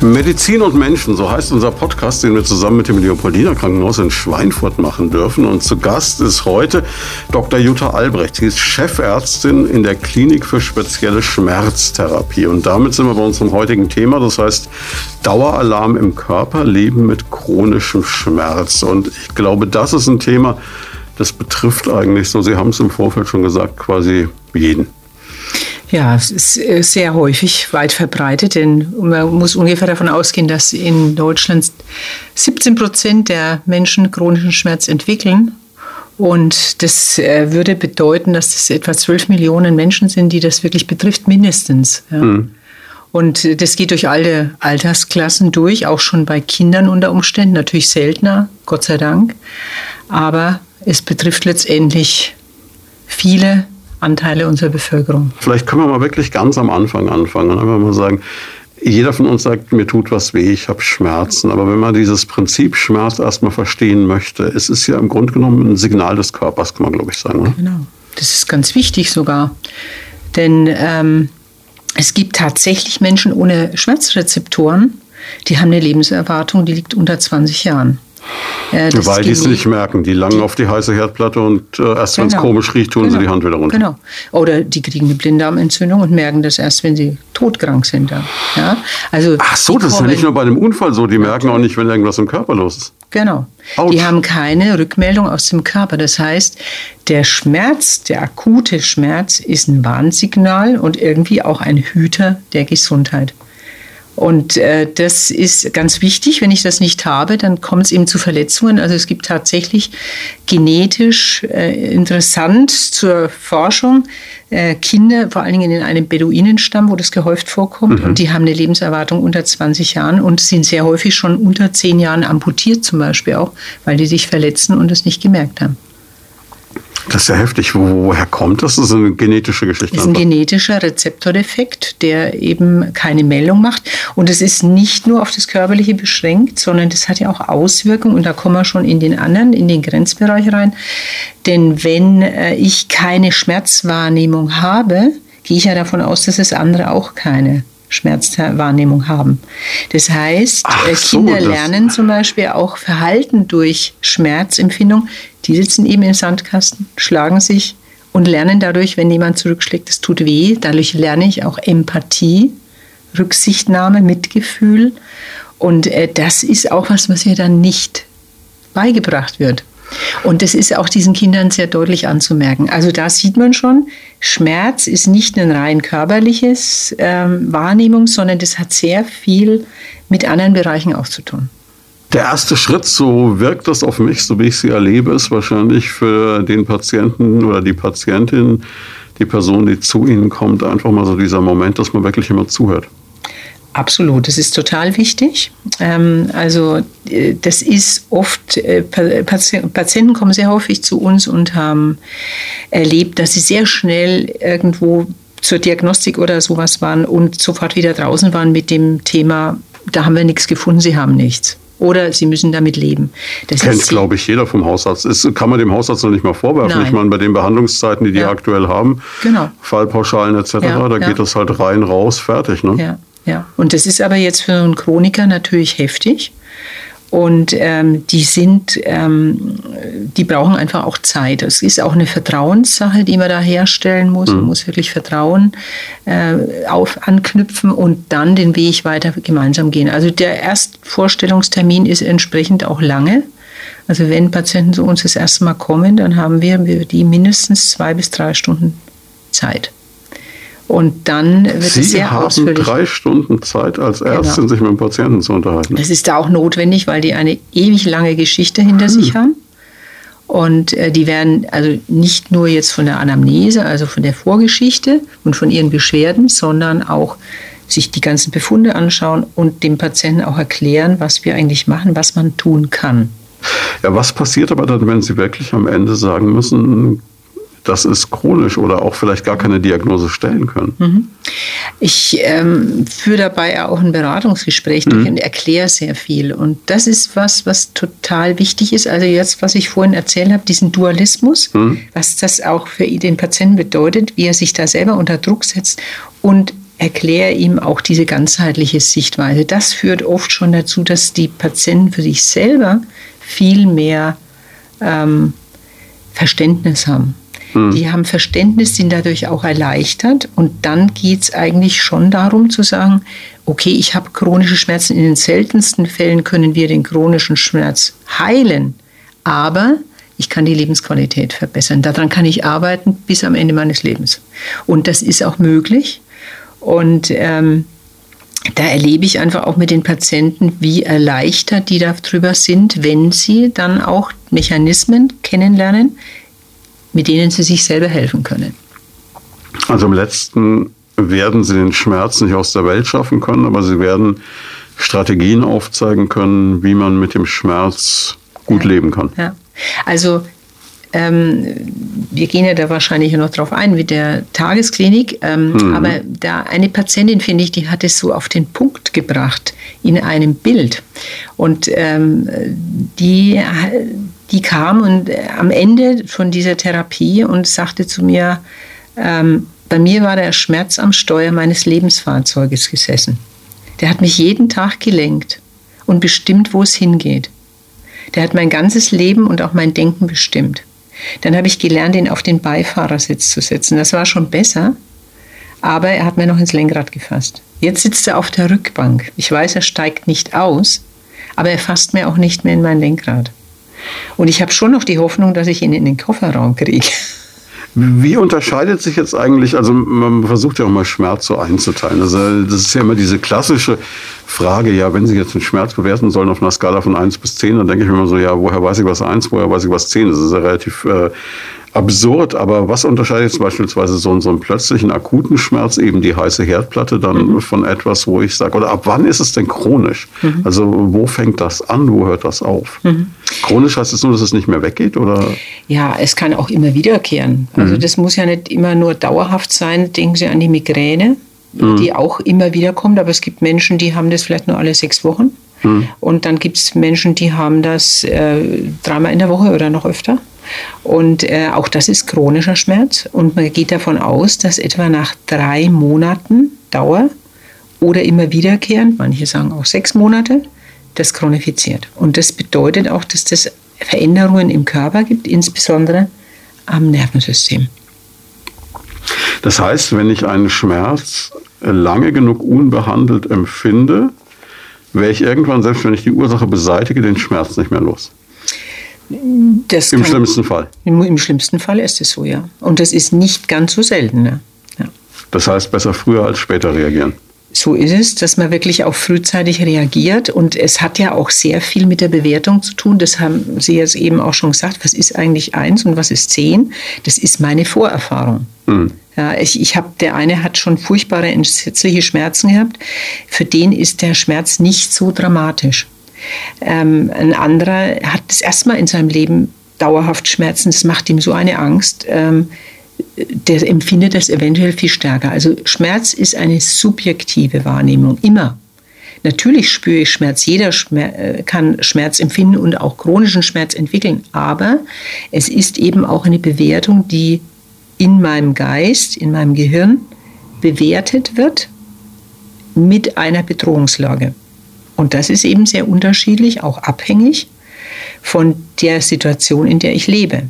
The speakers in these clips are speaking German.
Medizin und Menschen, so heißt unser Podcast, den wir zusammen mit dem Leopoldiner Krankenhaus in Schweinfurt machen dürfen. Und zu Gast ist heute Dr. Jutta Albrecht. Sie ist Chefärztin in der Klinik für spezielle Schmerztherapie. Und damit sind wir bei unserem heutigen Thema. Das heißt Daueralarm im Körper, Leben mit chronischem Schmerz. Und ich glaube, das ist ein Thema, das betrifft eigentlich so, Sie haben es im Vorfeld schon gesagt, quasi jeden. Ja, es ist äh, sehr häufig weit verbreitet, denn man muss ungefähr davon ausgehen, dass in Deutschland 17 Prozent der Menschen chronischen Schmerz entwickeln. Und das äh, würde bedeuten, dass es etwa 12 Millionen Menschen sind, die das wirklich betrifft, mindestens. Ja. Mhm. Und das geht durch alle Altersklassen durch, auch schon bei Kindern unter Umständen, natürlich seltener, Gott sei Dank. Aber es betrifft letztendlich viele Anteile unserer Bevölkerung. Vielleicht können wir mal wirklich ganz am Anfang anfangen und einfach mal sagen, jeder von uns sagt, mir tut was weh, ich habe Schmerzen. Aber wenn man dieses Prinzip Schmerz erstmal verstehen möchte, es ist ja im Grunde genommen ein Signal des Körpers, kann man glaube ich sagen. Oder? Genau, das ist ganz wichtig sogar. Denn ähm, es gibt tatsächlich Menschen ohne Schmerzrezeptoren, die haben eine Lebenserwartung, die liegt unter 20 Jahren. Äh, Weil die es nicht merken. Die langen die, auf die heiße Herdplatte und äh, erst genau, wenn es komisch riecht, tun genau, sie die Hand wieder runter. Genau. Oder die kriegen eine Blinddarmentzündung und merken das erst, wenn sie todkrank sind. Ja? Also Ach so, das ist ja nicht nur bei einem Unfall so. Die merken auch nicht, wenn irgendwas im Körper los ist. Genau. Ouch. Die haben keine Rückmeldung aus dem Körper. Das heißt, der Schmerz, der akute Schmerz ist ein Warnsignal und irgendwie auch ein Hüter der Gesundheit. Und äh, das ist ganz wichtig. Wenn ich das nicht habe, dann kommt es eben zu Verletzungen. Also es gibt tatsächlich genetisch äh, interessant zur Forschung äh, Kinder, vor allen Dingen in einem Beduinenstamm, wo das gehäuft vorkommt. Mhm. Und die haben eine Lebenserwartung unter 20 Jahren und sind sehr häufig schon unter 10 Jahren amputiert zum Beispiel auch, weil die sich verletzen und es nicht gemerkt haben. Das ist ja heftig. Wo, woher kommt das? Das ist eine genetische Geschichte. Das ist ein genetischer Rezeptordefekt, der eben keine Meldung macht. Und es ist nicht nur auf das Körperliche beschränkt, sondern das hat ja auch Auswirkungen. Und da kommen wir schon in den anderen, in den Grenzbereich rein. Denn wenn äh, ich keine Schmerzwahrnehmung habe, gehe ich ja davon aus, dass es andere auch keine Schmerzwahrnehmung haben. Das heißt, Ach, äh, Kinder so, lernen zum Beispiel auch Verhalten durch Schmerzempfindung. Die sitzen eben im Sandkasten, schlagen sich und lernen dadurch, wenn jemand zurückschlägt, es tut weh. Dadurch lerne ich auch Empathie, Rücksichtnahme, Mitgefühl. Und äh, das ist auch was, was mir dann nicht beigebracht wird. Und das ist auch diesen Kindern sehr deutlich anzumerken. Also da sieht man schon, Schmerz ist nicht ein rein körperliches ähm, Wahrnehmung, sondern das hat sehr viel mit anderen Bereichen auch zu tun. Der erste Schritt, so wirkt das auf mich, so wie ich sie erlebe, ist wahrscheinlich für den Patienten oder die Patientin, die Person, die zu Ihnen kommt, einfach mal so dieser Moment, dass man wirklich immer zuhört. Absolut, das ist total wichtig. Ähm, also äh, das ist oft, äh, Patienten kommen sehr häufig zu uns und haben erlebt, dass sie sehr schnell irgendwo zur Diagnostik oder sowas waren und sofort wieder draußen waren mit dem Thema, da haben wir nichts gefunden, sie haben nichts. Oder sie müssen damit leben. Das kennt, glaube ich, jeder vom Hausarzt. Das kann man dem Hausarzt noch nicht mal vorwerfen. Nein. Ich meine, bei den Behandlungszeiten, die die ja. aktuell haben, genau. Fallpauschalen etc., ja, da ja. geht das halt rein, raus, fertig. Ne? Ja. Ja, und das ist aber jetzt für einen Chroniker natürlich heftig. Und ähm, die sind, ähm, die brauchen einfach auch Zeit. Es ist auch eine Vertrauenssache, die man da herstellen muss. Man mhm. muss wirklich Vertrauen äh, auf, anknüpfen und dann den Weg weiter gemeinsam gehen. Also der Erstvorstellungstermin ist entsprechend auch lange. Also wenn Patienten zu uns das erste Mal kommen, dann haben wir, wir die mindestens zwei bis drei Stunden Zeit. Und dann wird Sie es sehr haben ausführlich. drei Stunden Zeit als genau. Ärztin, genau. sich mit dem Patienten zu unterhalten. Das ist da auch notwendig, weil die eine ewig lange Geschichte hinter hm. sich haben. Und äh, die werden also nicht nur jetzt von der Anamnese, also von der Vorgeschichte und von ihren Beschwerden, sondern auch sich die ganzen Befunde anschauen und dem Patienten auch erklären, was wir eigentlich machen, was man tun kann. Ja, was passiert aber dann, wenn Sie wirklich am Ende sagen müssen, das ist chronisch oder auch vielleicht gar keine Diagnose stellen können. Mhm. Ich ähm, führe dabei auch ein Beratungsgespräch durch mhm. und erkläre sehr viel. Und das ist was, was total wichtig ist. Also jetzt, was ich vorhin erzählt habe, diesen Dualismus, mhm. was das auch für den Patienten bedeutet, wie er sich da selber unter Druck setzt und erkläre ihm auch diese ganzheitliche Sichtweise. Das führt oft schon dazu, dass die Patienten für sich selber viel mehr ähm, Verständnis haben. Mhm. Die haben Verständnis, sind dadurch auch erleichtert. Und dann geht es eigentlich schon darum zu sagen, okay, ich habe chronische Schmerzen. In den seltensten Fällen können wir den chronischen Schmerz heilen. Aber ich kann die Lebensqualität verbessern. Daran kann ich arbeiten bis am Ende meines Lebens. Und das ist auch möglich. Und ähm, da erlebe ich einfach auch mit den Patienten, wie erleichtert die darüber sind, wenn sie dann auch Mechanismen kennenlernen, mit denen sie sich selber helfen können. Also im letzten werden sie den Schmerz nicht aus der Welt schaffen können, aber sie werden Strategien aufzeigen können, wie man mit dem Schmerz gut ja. leben kann. Ja. Also ähm, wir gehen ja da wahrscheinlich noch drauf ein mit der Tagesklinik. Ähm, mhm. Aber da eine Patientin, finde ich, die hat es so auf den Punkt gebracht in einem Bild. Und ähm, die, die kam und äh, am Ende von dieser Therapie und sagte zu mir, ähm, bei mir war der Schmerz am Steuer meines Lebensfahrzeuges gesessen. Der hat mich jeden Tag gelenkt und bestimmt, wo es hingeht. Der hat mein ganzes Leben und auch mein Denken bestimmt. Dann habe ich gelernt, ihn auf den Beifahrersitz zu setzen. Das war schon besser, aber er hat mir noch ins Lenkrad gefasst. Jetzt sitzt er auf der Rückbank. Ich weiß, er steigt nicht aus, aber er fasst mir auch nicht mehr in mein Lenkrad. Und ich habe schon noch die Hoffnung, dass ich ihn in den Kofferraum kriege. Wie unterscheidet sich jetzt eigentlich, also man versucht ja auch mal Schmerz so einzuteilen. Also das ist ja immer diese klassische Frage, ja, wenn Sie jetzt einen Schmerz bewerten sollen auf einer Skala von 1 bis 10, dann denke ich mir immer so, ja, woher weiß ich was 1, woher weiß ich was 10? Das ist ja relativ äh, absurd, aber was unterscheidet jetzt beispielsweise so, so einen plötzlichen akuten Schmerz, eben die heiße Herdplatte, dann mhm. von etwas, wo ich sage, oder ab wann ist es denn chronisch? Mhm. Also wo fängt das an, wo hört das auf? Mhm. Chronisch heißt es nur, dass es nicht mehr weggeht, oder? Ja, es kann auch immer wiederkehren. Also mhm. das muss ja nicht immer nur dauerhaft sein. Denken Sie an die Migräne, mhm. die auch immer wieder kommt, aber es gibt Menschen, die haben das vielleicht nur alle sechs Wochen. Mhm. Und dann gibt es Menschen, die haben das äh, dreimal in der Woche oder noch öfter. Und äh, auch das ist chronischer Schmerz. Und man geht davon aus, dass etwa nach drei Monaten Dauer oder immer wiederkehrend, manche sagen auch sechs Monate, das chronifiziert. Und das bedeutet auch, dass das Veränderungen im Körper gibt, insbesondere am Nervensystem. Das heißt, wenn ich einen Schmerz lange genug unbehandelt empfinde, wäre ich irgendwann, selbst wenn ich die Ursache beseitige, den Schmerz nicht mehr los. Das Im schlimmsten Fall. Im, Im, schlimmsten Fall ist es so, ja. Und das ist nicht ganz so selten. Ne? Ja. Das heißt, besser früher als später reagieren. So ist es, dass man wirklich auch frühzeitig reagiert. Und es hat ja auch sehr viel mit der Bewertung zu tun. Das haben Sie jetzt eben auch schon gesagt. Was ist eigentlich eins und was ist zehn? Das ist meine Vorerfahrung. Mhm. Ja, ich, ich habe, der eine hat schon furchtbare entsetzliche Schmerzen gehabt. Für den ist der Schmerz nicht so dramatisch. Ähm, ein anderer hat das erstmal in seinem Leben dauerhaft Schmerzen. Das macht ihm so eine Angst. Ähm, der empfindet das eventuell viel stärker. Also Schmerz ist eine subjektive Wahrnehmung, immer. Natürlich spüre ich Schmerz, jeder Schmerz, kann Schmerz empfinden und auch chronischen Schmerz entwickeln, aber es ist eben auch eine Bewertung, die in meinem Geist, in meinem Gehirn bewertet wird mit einer Bedrohungslage. Und das ist eben sehr unterschiedlich, auch abhängig von der Situation, in der ich lebe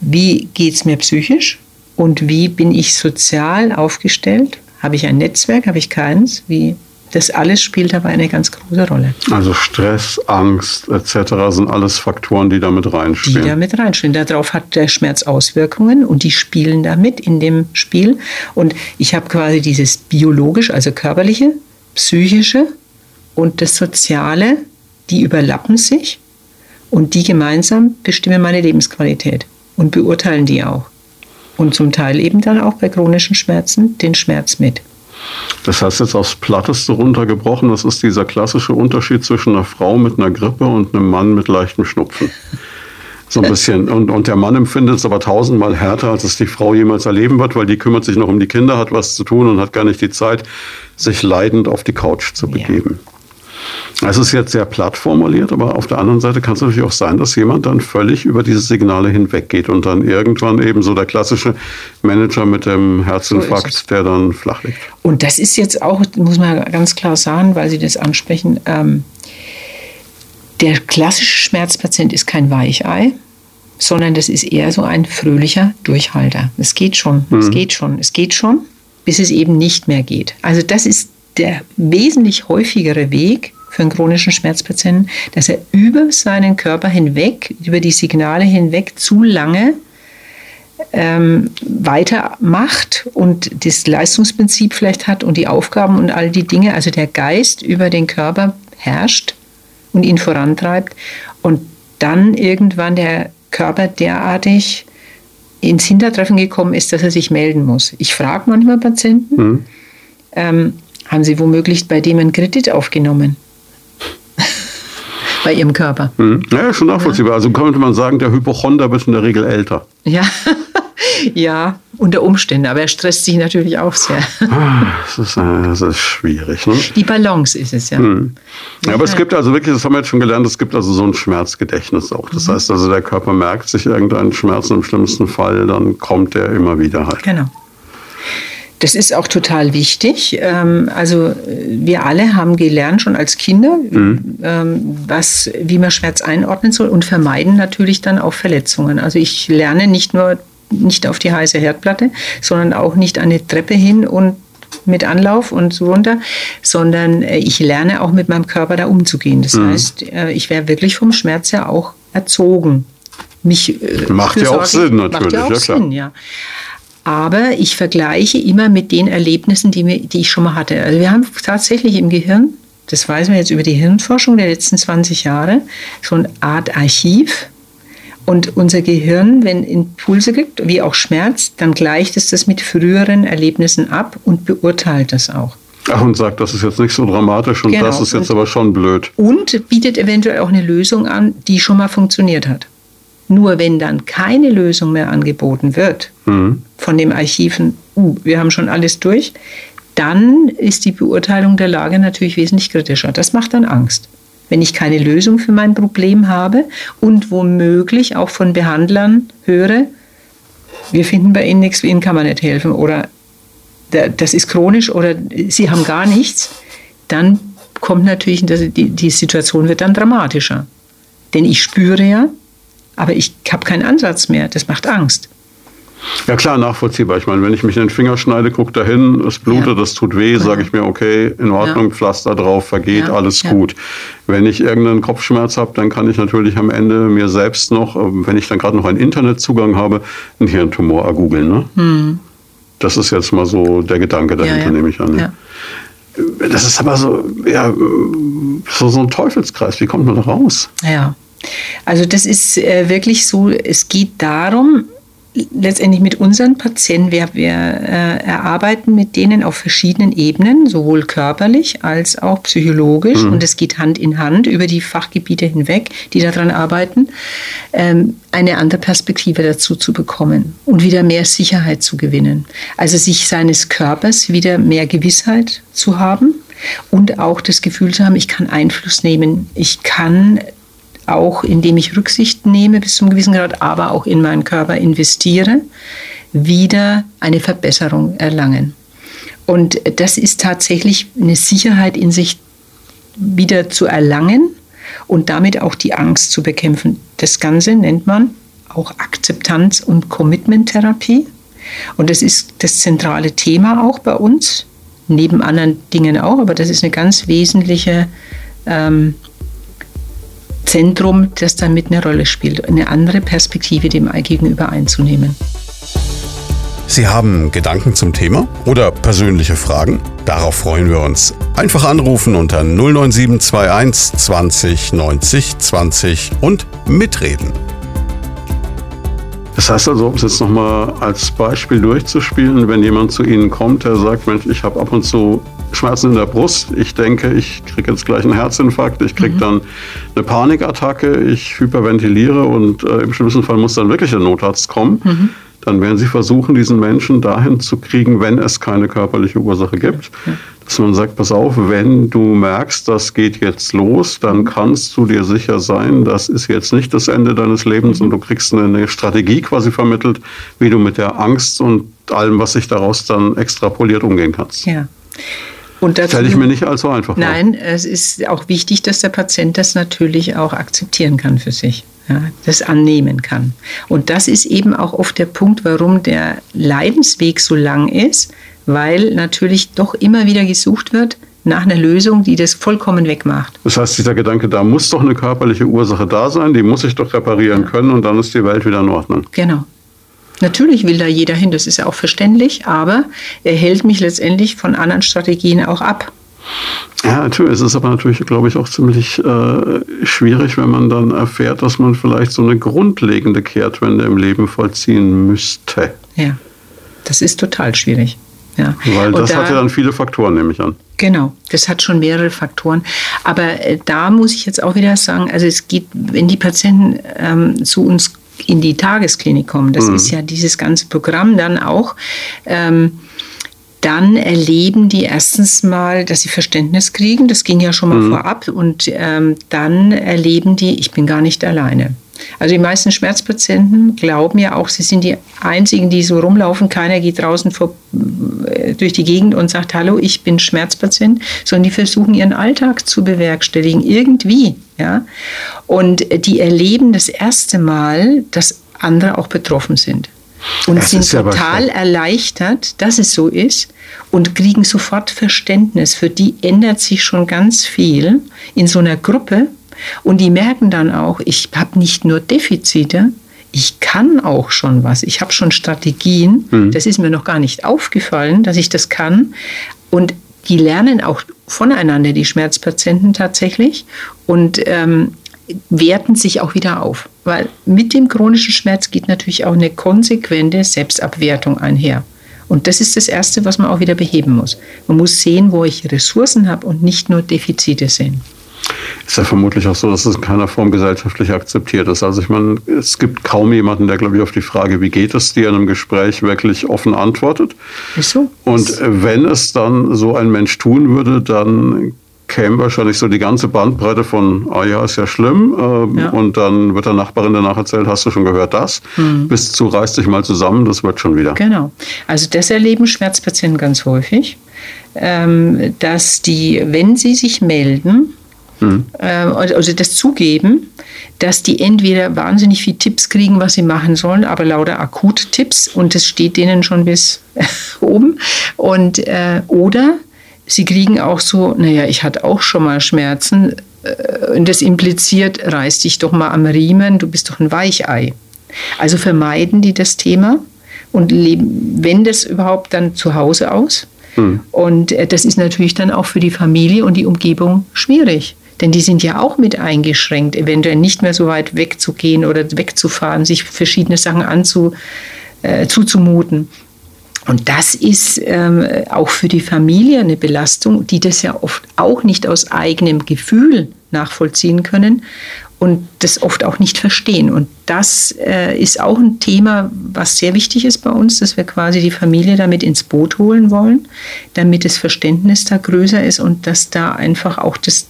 wie geht es mir psychisch und wie bin ich sozial aufgestellt? Habe ich ein Netzwerk, habe ich keins? Wie das alles spielt dabei eine ganz große Rolle. Also Stress, Angst etc. sind alles Faktoren, die damit reinspielen. Die damit reinspielen. Darauf hat der Schmerz Auswirkungen und die spielen damit in dem Spiel. Und ich habe quasi dieses biologisch, also körperliche, psychische und das soziale, die überlappen sich und die gemeinsam bestimmen meine Lebensqualität und beurteilen die auch. Und zum Teil eben dann auch bei chronischen Schmerzen den Schmerz mit. Das heißt jetzt aufs Platteste runtergebrochen, das ist dieser klassische Unterschied zwischen einer Frau mit einer Grippe und einem Mann mit leichtem Schnupfen. So ein bisschen. Und, und der Mann empfindet es aber tausendmal härter, als es die Frau jemals erleben wird, weil die kümmert sich noch um die Kinder, hat was zu tun und hat gar nicht die Zeit, sich leidend auf die Couch zu begeben. Ja. Es ist jetzt sehr platt formuliert, aber auf der anderen Seite kann es natürlich auch sein, dass jemand dann völlig über diese Signale hinweggeht und dann irgendwann eben so der klassische Manager mit dem Herzinfarkt, so der dann flach liegt. Und das ist jetzt auch, muss man ganz klar sagen, weil Sie das ansprechen, ähm, der klassische Schmerzpatient ist kein Weichei, sondern das ist eher so ein fröhlicher Durchhalter. Es geht schon, mhm. es geht schon, es geht schon, bis es eben nicht mehr geht. Also das ist der wesentlich häufigere Weg für einen chronischen Schmerzpatienten, dass er über seinen Körper hinweg, über die Signale hinweg zu lange ähm, weitermacht und das Leistungsprinzip vielleicht hat und die Aufgaben und all die Dinge, also der Geist über den Körper herrscht und ihn vorantreibt und dann irgendwann der Körper derartig ins Hintertreffen gekommen ist, dass er sich melden muss. Ich frage manchmal Patienten, mhm. ähm, haben sie womöglich bei dem einen Kredit aufgenommen? Bei ihrem Körper. Mhm. Ja, schon nachvollziehbar. Ja. Also könnte man sagen, der Hypochonder wird in der Regel älter. Ja. ja, unter Umständen, aber er stresst sich natürlich auch sehr. Ah, das ist, äh, das ist schwierig. Ne? Die Balance ist es ja. Mhm. ja. Aber es gibt also wirklich, das haben wir jetzt schon gelernt, es gibt also so ein Schmerzgedächtnis auch. Das mhm. heißt also, der Körper merkt sich irgendeinen Schmerz im schlimmsten Fall, dann kommt er immer wieder halt. Genau. Das ist auch total wichtig. Ähm, also wir alle haben gelernt schon als Kinder, mhm. Ähm, was, wie man Schmerz einordnen soll und vermeiden natürlich dann auch Verletzungen. Also ich lerne nicht nur nicht auf die heiße Herdplatte, sondern auch nicht eine Treppe hin und mit Anlauf und so runter, sondern äh, ich lerne auch mit meinem Körper da umzugehen. Das mhm. heißt, äh, ich wäre wirklich vom Schmerz her auch erzogen. Mich, äh, macht ja auch Sinn natürlich, macht ja, auch ja, Sinn, ja aber ich vergleiche immer mit den Erlebnissen, die, mir, die ich schon mal hatte. Also wir haben tatsächlich im Gehirn, das weiß man jetzt über die Hirnforschung der letzten 20 Jahre, so eine Art Archiv. Und unser Gehirn, wenn Impulse gibt, wie auch Schmerz, dann gleicht es das mit früheren Erlebnissen ab und beurteilt das auch. Ach, und sagt, das ist jetzt nicht so dramatisch und genau. das ist jetzt und, aber schon blöd. Und bietet eventuell auch eine Lösung an, die schon mal funktioniert hat. Nur wenn dann keine Lösung mehr angeboten wird mhm. von dem Archiven, uh, wir haben schon alles durch, dann ist die Beurteilung der Lage natürlich wesentlich kritischer. Das macht dann Angst. Wenn ich keine Lösung für mein Problem habe und womöglich auch von Behandlern höre, wir finden bei Ihnen nichts, Ihnen kann man nicht helfen oder das ist chronisch oder Sie haben gar nichts, dann kommt natürlich, die, die Situation wird dann dramatischer. Denn ich spüre ja, aber ich habe keinen Ansatz mehr. Das macht Angst. Ja klar, nachvollziehbar. Ich meine, wenn ich mich in den Finger schneide, gucke dahin, es blutet, ja. das tut weh, sage ich mir, okay, in Ordnung, ja. Pflaster drauf, vergeht, ja. alles gut. Wenn ich irgendeinen Kopfschmerz habe, dann kann ich natürlich am Ende mir selbst noch, ähm, wenn ich dann gerade noch einen Internetzugang habe, einen Hirntumor ergoogeln. Ne? Hm. Das ist jetzt mal so der Gedanke dahinter, nehme ich an. Ne? Das ist aber so, ja, so, so ein Teufelskreis. Wie kommt man da raus? Ja. Also das ist äh, wirklich so, es geht darum, letztendlich mit unseren Patienten, wir, wir äh, erarbeiten mit denen auf verschiedenen Ebenen, sowohl körperlich als auch psychologisch. Mhm. Und es geht Hand in Hand über die Fachgebiete hinweg, die daran arbeiten, ähm, eine andere Perspektive dazu zu bekommen und wieder mehr Sicherheit zu gewinnen. Also sich seines Körpers wieder mehr Gewissheit zu haben und auch das Gefühl zu haben, ich kann Einfluss nehmen, ich kann auch indem ich Rücksicht nehme bis zum gewissen Grad, aber auch in meinen Körper investiere, wieder eine Verbesserung erlangen. Und das ist tatsächlich eine Sicherheit in sich wieder zu erlangen und damit auch die Angst zu bekämpfen. Das Ganze nennt man auch Akzeptanz- und Commitment-Therapie. Und das ist das zentrale Thema auch bei uns, neben anderen Dingen auch, aber das ist eine ganz wesentliche ähm, Zentrum, das damit eine Rolle spielt, eine andere Perspektive dem Gegenüber einzunehmen. Sie haben Gedanken zum Thema oder persönliche Fragen? Darauf freuen wir uns. Einfach anrufen unter 09721 20 90 20 und mitreden. Das heißt also, um es jetzt nochmal als Beispiel durchzuspielen, wenn jemand zu Ihnen kommt, der sagt, Mensch, ich habe ab und zu Schmerzen in der Brust. Ich denke, ich kriege jetzt gleich einen Herzinfarkt, ich kriege mhm. dann eine Panikattacke, ich hyperventiliere und äh, im schlimmsten Fall muss dann wirklich der Notarzt kommen. Mhm dann werden sie versuchen, diesen Menschen dahin zu kriegen, wenn es keine körperliche Ursache gibt. Ja. Dass man sagt, pass auf, wenn du merkst, das geht jetzt los, dann kannst du dir sicher sein, das ist jetzt nicht das Ende deines Lebens und du kriegst eine Strategie quasi vermittelt, wie du mit der Angst und allem, was sich daraus dann extrapoliert, umgehen kannst. Ja. Und das stelle ich mir nicht allzu einfach vor. Nein, es ist auch wichtig, dass der Patient das natürlich auch akzeptieren kann für sich ja, das annehmen kann. Und das ist eben auch oft der Punkt, warum der Leidensweg so lang ist, weil natürlich doch immer wieder gesucht wird nach einer Lösung, die das vollkommen wegmacht. Das heißt, dieser Gedanke, da muss doch eine körperliche Ursache da sein, die muss ich doch reparieren können und dann ist die Welt wieder in Ordnung. Genau. Natürlich will da jeder hin, das ist ja auch verständlich, aber er hält mich letztendlich von anderen Strategien auch ab. Ja, natürlich. Es ist aber natürlich, glaube ich, auch ziemlich äh, schwierig, wenn man dann erfährt, dass man vielleicht so eine grundlegende Kehrtwende im Leben vollziehen müsste. Ja, das ist total schwierig. Ja. Weil das da, hat ja dann viele Faktoren, nehme ich an. Genau, das hat schon mehrere Faktoren. Aber äh, da muss ich jetzt auch wieder sagen, also es geht, wenn die Patienten ähm, zu uns in die Tagesklinik kommen, das mhm. ist ja dieses ganze Programm dann auch. Ähm, dann erleben die erstens mal, dass sie Verständnis kriegen. Das ging ja schon mal mhm. vorab. Und ähm, dann erleben die, ich bin gar nicht alleine. Also die meisten Schmerzpatienten glauben ja auch, sie sind die einzigen, die so rumlaufen. Keiner geht draußen vor, äh, durch die Gegend und sagt, hallo, ich bin Schmerzpatient, sondern die versuchen ihren Alltag zu bewerkstelligen, irgendwie. Ja? Und die erleben das erste Mal, dass andere auch betroffen sind und das sind total erleichtert, dass es so ist und kriegen sofort Verständnis. Für die ändert sich schon ganz viel in so einer Gruppe und die merken dann auch, ich habe nicht nur Defizite, ich kann auch schon was. Ich habe schon Strategien. Mhm. Das ist mir noch gar nicht aufgefallen, dass ich das kann. Und die lernen auch voneinander, die Schmerzpatienten tatsächlich. Und ähm, werten sich auch wieder auf. Weil mit dem chronischen Schmerz geht natürlich auch eine konsequente Selbstabwertung einher. Und das ist das Erste, was man auch wieder beheben muss. Man muss sehen, wo ich Ressourcen habe und nicht nur Defizite sehen. Ist ja vermutlich auch so, dass es in keiner Form gesellschaftlich akzeptiert ist. Also ich meine, es gibt kaum jemanden, der, glaube ich, auf die Frage, wie geht es dir in einem Gespräch, wirklich offen antwortet. Ist so. Und wenn es dann so ein Mensch tun würde, dann käme wahrscheinlich so die ganze Bandbreite von, ah ja, ist ja schlimm. Ähm, ja. Und dann wird der Nachbarin danach erzählt, hast du schon gehört das? Mhm. Bis zu reiß dich mal zusammen, das wird schon wieder. Genau. Also das erleben Schmerzpatienten ganz häufig, ähm, dass die, wenn sie sich melden, mhm. also das zugeben, dass die entweder wahnsinnig viele Tipps kriegen, was sie machen sollen, aber lauter Akut-Tipps und das steht denen schon bis oben. Und, äh, oder sie kriegen auch so, naja, ich hatte auch schon mal Schmerzen. Äh, und das impliziert, reiß dich doch mal am Riemen, du bist doch ein Weichei. Also vermeiden die das Thema und leben, wenn das überhaupt, dann zu Hause aus. Mhm. Und äh, das ist natürlich dann auch für die Familie und die Umgebung schwierig. Denn die sind ja auch mit eingeschränkt, eventuell nicht mehr so weit wegzugehen oder wegzufahren, sich verschiedene Sachen anzu, äh, zuzumuten. Und das ist ähm, auch für die Familie eine Belastung, die das ja oft auch nicht aus eigenem Gefühl nachvollziehen können und das oft auch nicht verstehen. Und das äh, ist auch ein Thema, was sehr wichtig ist bei uns, dass wir quasi die Familie damit ins Boot holen wollen, damit das Verständnis da größer ist und dass da einfach auch das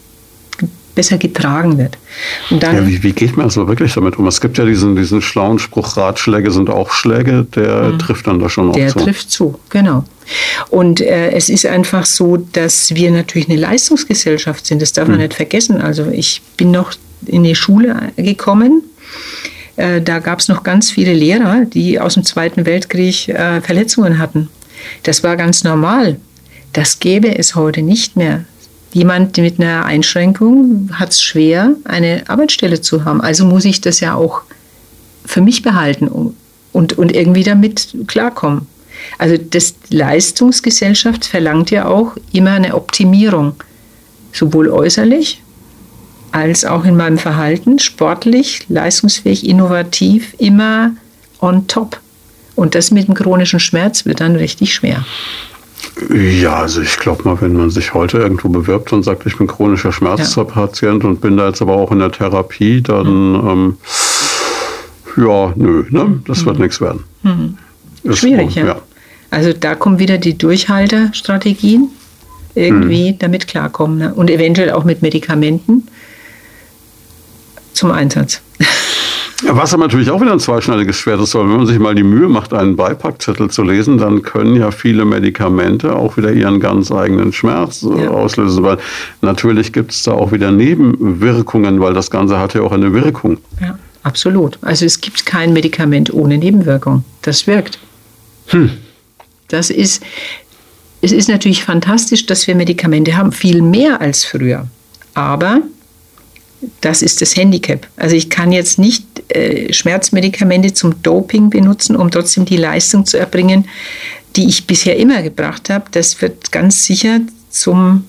besser getragen wird. Und dann, ja, wie, wie, geht man also wirklich damit um? Es gibt ja diesen, diesen schlauen Spruch, Ratschläge sind auch Schläge, der mhm. trifft dann da schon auch der zu. Der trifft zu, genau. Und äh, es ist einfach so, dass wir natürlich eine Leistungsgesellschaft sind, das darf mhm. man nicht vergessen. Also ich bin noch in die Schule gekommen, äh, da gab es noch ganz viele Lehrer, die aus dem Zweiten Weltkrieg äh, Verletzungen hatten. Das war ganz normal. Das gäbe es heute nicht mehr. Jemand mit einer Einschränkung hat es schwer, eine Arbeitsstelle zu haben. Also muss ich das ja auch für mich behalten und, und irgendwie damit klarkommen. Also das Leistungsgesellschaft verlangt ja auch immer eine Optimierung, sowohl äußerlich als auch in meinem Verhalten, sportlich, leistungsfähig, innovativ, immer on top. Und das mit dem chronischen Schmerz wird dann richtig schwer. Ja, also ich glaube mal, wenn man sich heute irgendwo bewirbt und sagt, ich bin chronischer Schmerzpatient ja. und bin da jetzt aber auch in der Therapie, dann mhm. ähm, ja, nö, ne? das mhm. wird nichts werden. Mhm. Schwierig, so, ja. ja. Also da kommen wieder die Durchhaltestrategien irgendwie mhm. damit klarkommen ne? und eventuell auch mit Medikamenten zum Einsatz. Was aber natürlich auch wieder ein zweischneidiges Schwert ist, weil wenn man sich mal die Mühe macht, einen Beipackzettel zu lesen, dann können ja viele Medikamente auch wieder ihren ganz eigenen Schmerz äh, ja. auslösen, weil natürlich gibt es da auch wieder Nebenwirkungen, weil das Ganze hat ja auch eine Wirkung. Ja, absolut. Also es gibt kein Medikament ohne Nebenwirkung. Das wirkt. Hm. Das ist, es ist natürlich fantastisch, dass wir Medikamente haben, viel mehr als früher. Aber das ist das Handicap. Also ich kann jetzt nicht äh, Schmerzmedikamente zum Doping benutzen, um trotzdem die Leistung zu erbringen, die ich bisher immer gebracht habe. Das wird ganz sicher zum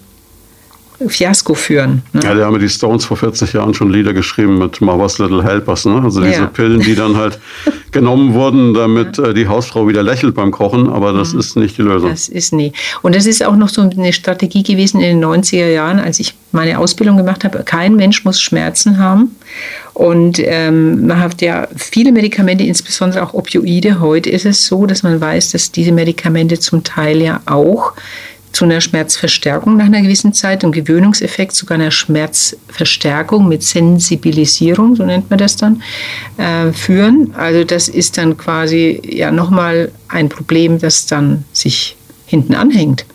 Fiasko führen. Ne? Ja, da haben die Stones vor 40 Jahren schon Lieder geschrieben mit Mother's Little Helpers. Ne? Also diese ja. Pillen, die dann halt genommen wurden, damit äh, die Hausfrau wieder lächelt beim Kochen, aber das mhm. ist nicht die Lösung. Das ist nie. Und das ist auch noch so eine Strategie gewesen in den 90er Jahren, als ich meine Ausbildung gemacht habe. Kein Mensch muss Schmerzen haben. Und ähm, man hat ja viele Medikamente, insbesondere auch Opioide. Heute ist es so, dass man weiß, dass diese Medikamente zum Teil ja auch zu einer Schmerzverstärkung nach einer gewissen Zeit, und Gewöhnungseffekt, sogar einer Schmerzverstärkung mit Sensibilisierung, so nennt man das dann, äh, führen. Also das ist dann quasi ja nochmal ein Problem, das dann sich hinten anhängt.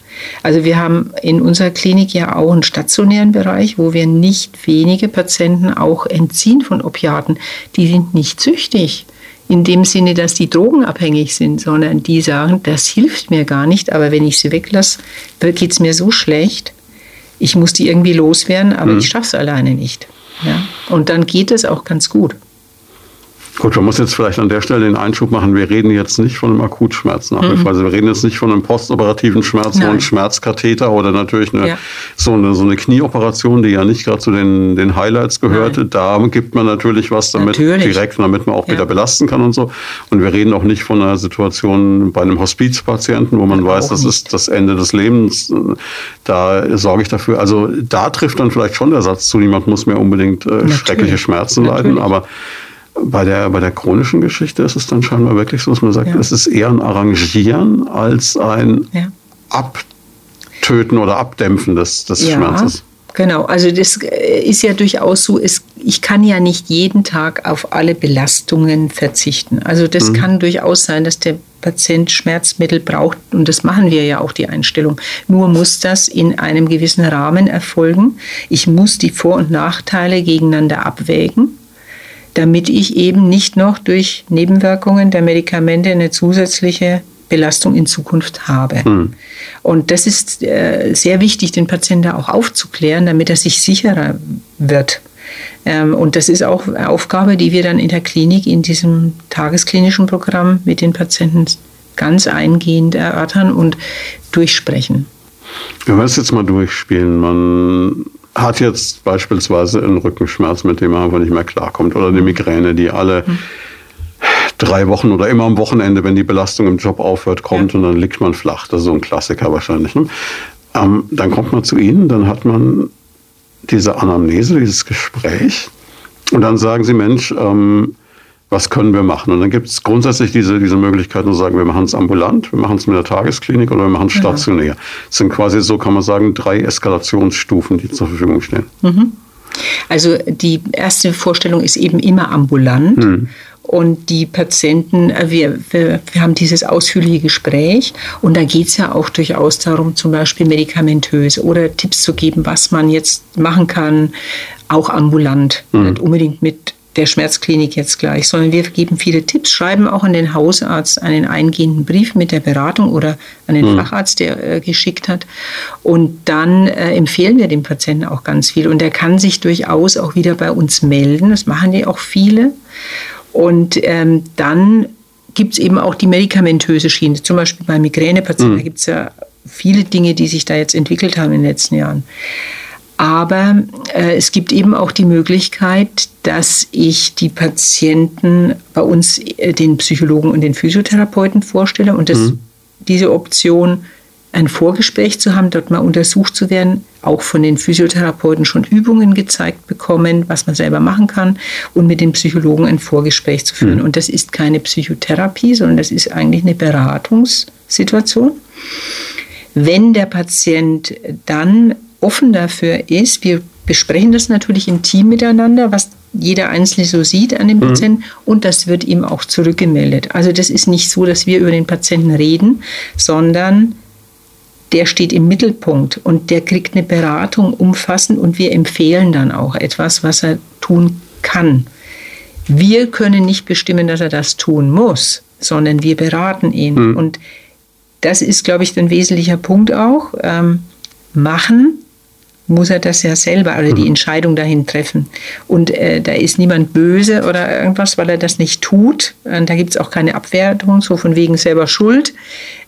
Also wir haben in unserer Klinik ja auch einen stationären Bereich, wo wir nicht wenige Patienten auch entziehen von Opiaten. Die sind nicht süchtig in dem Sinne, dass die drogenabhängig sind, sondern die sagen, das hilft mir gar nicht, aber wenn ich sie weglasse, geht es mir so schlecht, ich muss die irgendwie loswerden, aber mhm. ich schaffe es alleine nicht. Ja? Und dann geht es auch ganz gut. Gut, man muss jetzt vielleicht an der Stelle den Einschub machen, wir reden jetzt nicht von einem Akutschmerz nach mhm. Also wir reden jetzt nicht von einem postoperativen Schmerz, so ein Schmerzkatheter oder natürlich eine, ja. so, eine, so eine Knieoperation, die ja nicht gerade zu den, den Highlights gehörte. Nein. Da gibt man natürlich was damit natürlich. direkt, damit man auch ja. wieder belasten kann und so. Und wir reden auch nicht von einer Situation bei einem Hospizpatienten, wo man ja, weiß, das nicht. ist das Ende des Lebens. Da sorge ich dafür. Also da trifft dann vielleicht schon der Satz zu, niemand muss mehr unbedingt äh, schreckliche Schmerzen natürlich. leiden, aber bei der, bei der chronischen Geschichte ist es dann scheinbar wirklich so, dass man sagt, ja. es ist eher ein Arrangieren als ein ja. Abtöten oder Abdämpfen des, des ja. Schmerzes. Genau, also das ist ja durchaus so, es, ich kann ja nicht jeden Tag auf alle Belastungen verzichten. Also das mhm. kann durchaus sein, dass der Patient Schmerzmittel braucht und das machen wir ja auch die Einstellung. Nur muss das in einem gewissen Rahmen erfolgen. Ich muss die Vor- und Nachteile gegeneinander abwägen damit ich eben nicht noch durch Nebenwirkungen der Medikamente eine zusätzliche Belastung in Zukunft habe. Hm. Und das ist äh, sehr wichtig, den Patienten auch aufzuklären, damit er sich sicherer wird. Ähm, und das ist auch eine Aufgabe, die wir dann in der Klinik, in diesem tagesklinischen Programm mit den Patienten ganz eingehend erörtern und durchsprechen. Wenn wir es jetzt mal durchspielen, man hat jetzt beispielsweise einen Rückenschmerz, mit dem er einfach nicht mehr klarkommt, oder eine Migräne, die alle mhm. drei Wochen oder immer am Wochenende, wenn die Belastung im Job aufhört, kommt ja. und dann liegt man flach. Das ist so ein Klassiker wahrscheinlich. Ne? Ähm, dann kommt man zu Ihnen, dann hat man diese Anamnese, dieses Gespräch und dann sagen Sie, Mensch, ähm, was können wir machen? Und dann gibt es grundsätzlich diese, diese Möglichkeit, zu sagen, wir machen es ambulant, wir machen es mit der Tagesklinik oder wir machen es stationär. Das sind quasi so, kann man sagen, drei Eskalationsstufen, die zur Verfügung stehen. Mhm. Also die erste Vorstellung ist eben immer ambulant. Mhm. Und die Patienten, äh, wir, wir, wir, haben dieses ausführliche Gespräch und da geht es ja auch durchaus darum, zum Beispiel medikamentös oder Tipps zu geben, was man jetzt machen kann, auch ambulant, mhm. nicht unbedingt mit der Schmerzklinik jetzt gleich, sondern wir geben viele Tipps, schreiben auch an den Hausarzt einen eingehenden Brief mit der Beratung oder an den mhm. Facharzt, der äh, geschickt hat. Und dann äh, empfehlen wir dem Patienten auch ganz viel. Und er kann sich durchaus auch wieder bei uns melden. Das machen ja auch viele. Und ähm, dann gibt es eben auch die medikamentöse Schiene, zum Beispiel bei Migränepatienten. Mhm. Da gibt es ja viele Dinge, die sich da jetzt entwickelt haben in den letzten Jahren. Aber äh, es gibt eben auch die Möglichkeit, dass ich die Patienten bei uns äh, den Psychologen und den Physiotherapeuten vorstelle und das, mhm. diese Option ein Vorgespräch zu haben, dort mal untersucht zu werden, auch von den Physiotherapeuten schon Übungen gezeigt bekommen, was man selber machen kann und mit den Psychologen ein Vorgespräch zu führen. Mhm. Und das ist keine Psychotherapie, sondern das ist eigentlich eine Beratungssituation. Wenn der Patient dann offen dafür ist, wir besprechen das natürlich im Team miteinander, was jeder Einzelne so sieht an dem mhm. Patienten und das wird ihm auch zurückgemeldet. Also das ist nicht so, dass wir über den Patienten reden, sondern der steht im Mittelpunkt und der kriegt eine Beratung umfassend und wir empfehlen dann auch etwas, was er tun kann. Wir können nicht bestimmen, dass er das tun muss, sondern wir beraten ihn. Mhm. Und das ist, glaube ich, ein wesentlicher Punkt auch. Ähm, machen muss er das ja selber, also die mhm. Entscheidung dahin treffen. Und äh, da ist niemand böse oder irgendwas, weil er das nicht tut. Und da gibt es auch keine Abwertung, so von wegen selber Schuld,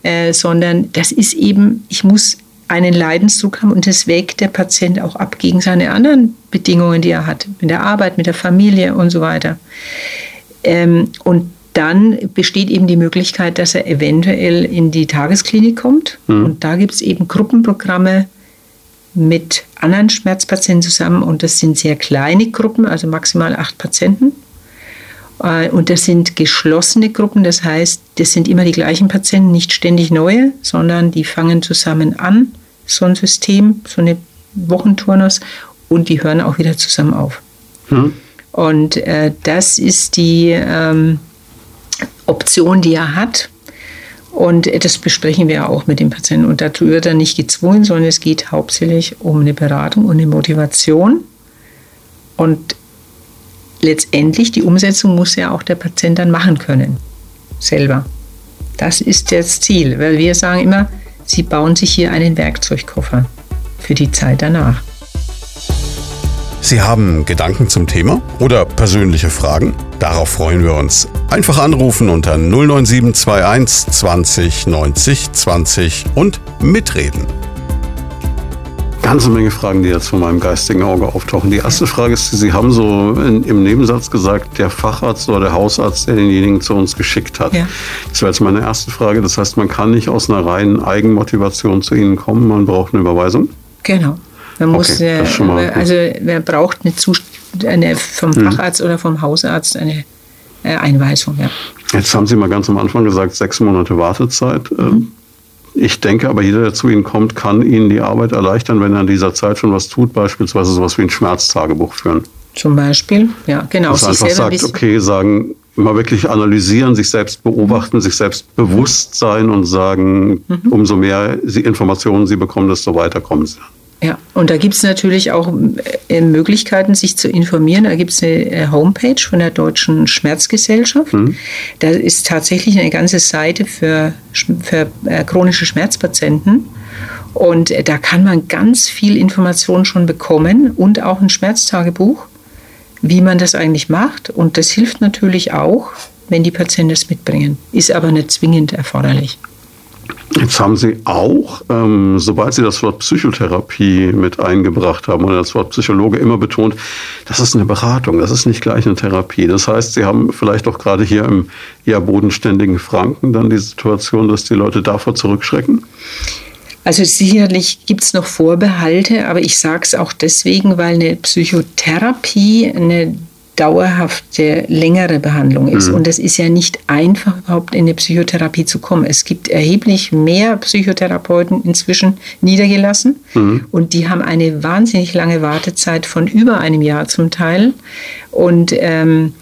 äh, sondern das ist eben, ich muss einen Leidensdruck haben und das wägt der Patient auch ab gegen seine anderen Bedingungen, die er hat, mit der Arbeit, mit der Familie und so weiter. Ähm, und dann besteht eben die Möglichkeit, dass er eventuell in die Tagesklinik kommt. Mhm. Und da gibt es eben Gruppenprogramme, mit anderen Schmerzpatienten zusammen und das sind sehr kleine Gruppen, also maximal acht Patienten. Äh, und das sind geschlossene Gruppen, das heißt, das sind immer die gleichen Patienten, nicht ständig neue, sondern die fangen zusammen an, so ein System, so eine Wochenturnus, und die hören auch wieder zusammen auf. Mhm. Und äh, das ist die ähm, Option, die er hat. Und das besprechen wir auch mit dem Patienten. Und dazu wird er nicht gezwungen, sondern es geht hauptsächlich um eine Beratung und eine Motivation. Und letztendlich die Umsetzung muss ja auch der Patient dann machen können. Selber. Das ist das Ziel, weil wir sagen immer, Sie bauen sich hier einen Werkzeugkoffer für die Zeit danach. Sie haben Gedanken zum Thema oder persönliche Fragen? Darauf freuen wir uns. Einfach anrufen unter 09721 20 90 20 und mitreden. Ganze Menge Fragen, die jetzt von meinem geistigen Auge auftauchen. Die erste Frage ist, Sie haben so in, im Nebensatz gesagt, der Facharzt oder der Hausarzt, der denjenigen zu uns geschickt hat. Ja. Das wäre jetzt meine erste Frage. Das heißt, man kann nicht aus einer reinen Eigenmotivation zu Ihnen kommen, man braucht eine Überweisung? Genau. Man muss, okay, äh, also wer braucht eine, Zust eine vom mhm. Facharzt mhm. oder vom Hausarzt eine äh, Einweisung. Ja. Jetzt haben Sie mal ganz am Anfang gesagt, sechs Monate Wartezeit. Mhm. Ähm, ich denke aber, jeder, der zu Ihnen kommt, kann Ihnen die Arbeit erleichtern, wenn er in dieser Zeit schon was tut, beispielsweise sowas wie ein Schmerztagebuch führen. Zum Beispiel, ja, genau. Dass einfach sagt, okay, sagen, mal wirklich analysieren, sich selbst beobachten, mhm. sich selbst bewusst sein und sagen, mhm. umso mehr Informationen Sie bekommen, desto weiter kommen Sie. Ja, und da gibt es natürlich auch äh, Möglichkeiten, sich zu informieren. Da gibt es eine äh, Homepage von der Deutschen Schmerzgesellschaft. Mhm. Da ist tatsächlich eine ganze Seite für, für äh, chronische Schmerzpatienten. Und da kann man ganz viel Information schon bekommen und auch ein Schmerztagebuch, wie man das eigentlich macht. Und das hilft natürlich auch, wenn die Patienten es mitbringen. Ist aber nicht zwingend erforderlich. Jetzt haben Sie auch, ähm, sobald Sie das Wort Psychotherapie mit eingebracht haben oder das Wort Psychologe immer betont, das ist eine Beratung, das ist nicht gleich eine Therapie. Das heißt, Sie haben vielleicht auch gerade hier im eher bodenständigen Franken dann die Situation, dass die Leute davor zurückschrecken? Also sicherlich gibt es noch Vorbehalte, aber ich sage es auch deswegen, weil eine Psychotherapie eine dauerhafte, längere Behandlung ist. Mhm. Und es ist ja nicht einfach, überhaupt in eine Psychotherapie zu kommen. Es gibt erheblich mehr Psychotherapeuten inzwischen niedergelassen mhm. und die haben eine wahnsinnig lange Wartezeit von über einem Jahr zum Teil. Und ähm,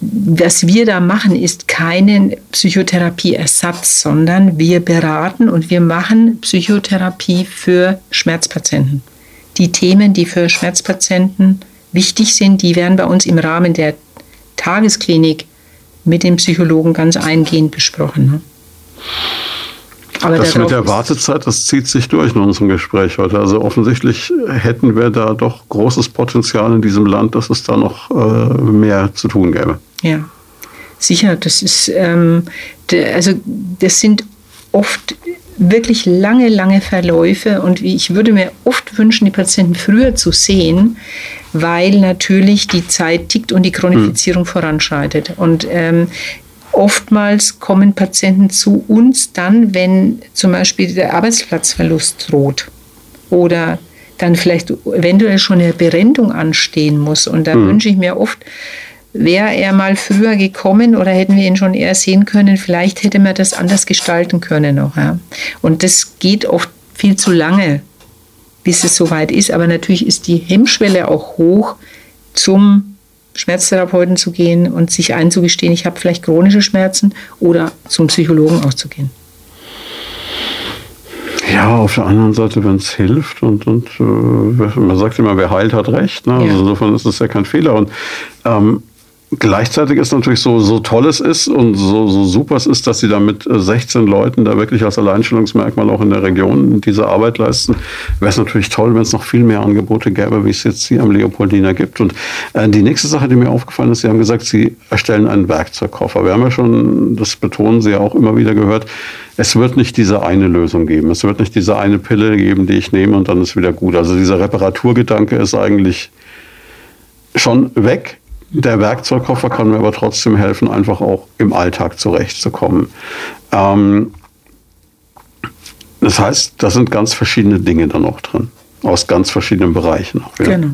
was wir da machen, ist keinen Psychotherapieersatz, sondern wir beraten und wir machen Psychotherapie für Schmerzpatienten. Die Themen, die für Schmerzpatienten wichtig sind, die werden bei uns im Rahmen der Tagesklinik mit dem Psychologen ganz eingehend besprochen. Ne? Aber das mit der Wartezeit, das zieht sich durch in unserem Gespräch heute. Also offensichtlich hätten wir da doch großes Potenzial in diesem Land, dass es da noch äh, mehr zu tun gäbe. Ja, sicher. Das ist, ähm, also das sind oft wirklich lange, lange Verläufe und ich würde mir oft wünschen, die Patienten früher zu sehen, weil natürlich die Zeit tickt und die Chronifizierung mhm. voranschreitet. Und ähm, Oftmals kommen Patienten zu uns dann, wenn zum Beispiel der Arbeitsplatzverlust droht oder dann vielleicht eventuell schon eine Berendung anstehen muss. Und da mhm. wünsche ich mir oft, wäre er mal früher gekommen oder hätten wir ihn schon eher sehen können, vielleicht hätte man das anders gestalten können noch. Ja. Und das geht oft viel zu lange, bis es soweit ist. Aber natürlich ist die Hemmschwelle auch hoch, zum Schmerztherapeuten zu gehen und sich einzugestehen, ich habe vielleicht chronische Schmerzen oder zum Psychologen auszugehen. Ja, auf der anderen Seite, wenn es hilft und, und äh, man sagt immer, wer heilt, hat recht. Ne? Also ja. Also insofern ist das ja kein Fehler. Und ähm, Gleichzeitig ist natürlich so, so toll es ist und so, so super es ist, dass sie da mit 16 äh, Leuten da wirklich als Alleinstellungsmerkmal auch in der Region diese Arbeit leisten. Wäre es natürlich toll, wenn es noch viel mehr Angebote gäbe, wie es jetzt hier am Leopoldiner gibt. Und äh, die nächste Sache, die mir aufgefallen ist, Sie haben gesagt, Sie erstellen einen Werkzeugkoffer. Wir haben ja schon, das betonen Sie ja auch immer wieder gehört, es wird nicht diese eine Lösung geben. Es wird nicht diese eine Pille geben, die ich nehme und dann ist wieder gut. Also dieser Reparaturgedanke ist eigentlich schon weg. Der Werkzeugkoffer kann mir aber trotzdem helfen, einfach auch im Alltag zurechtzukommen. Ähm, das heißt, da sind ganz verschiedene Dinge da noch drin, aus ganz verschiedenen Bereichen. Auch, ja. Genau.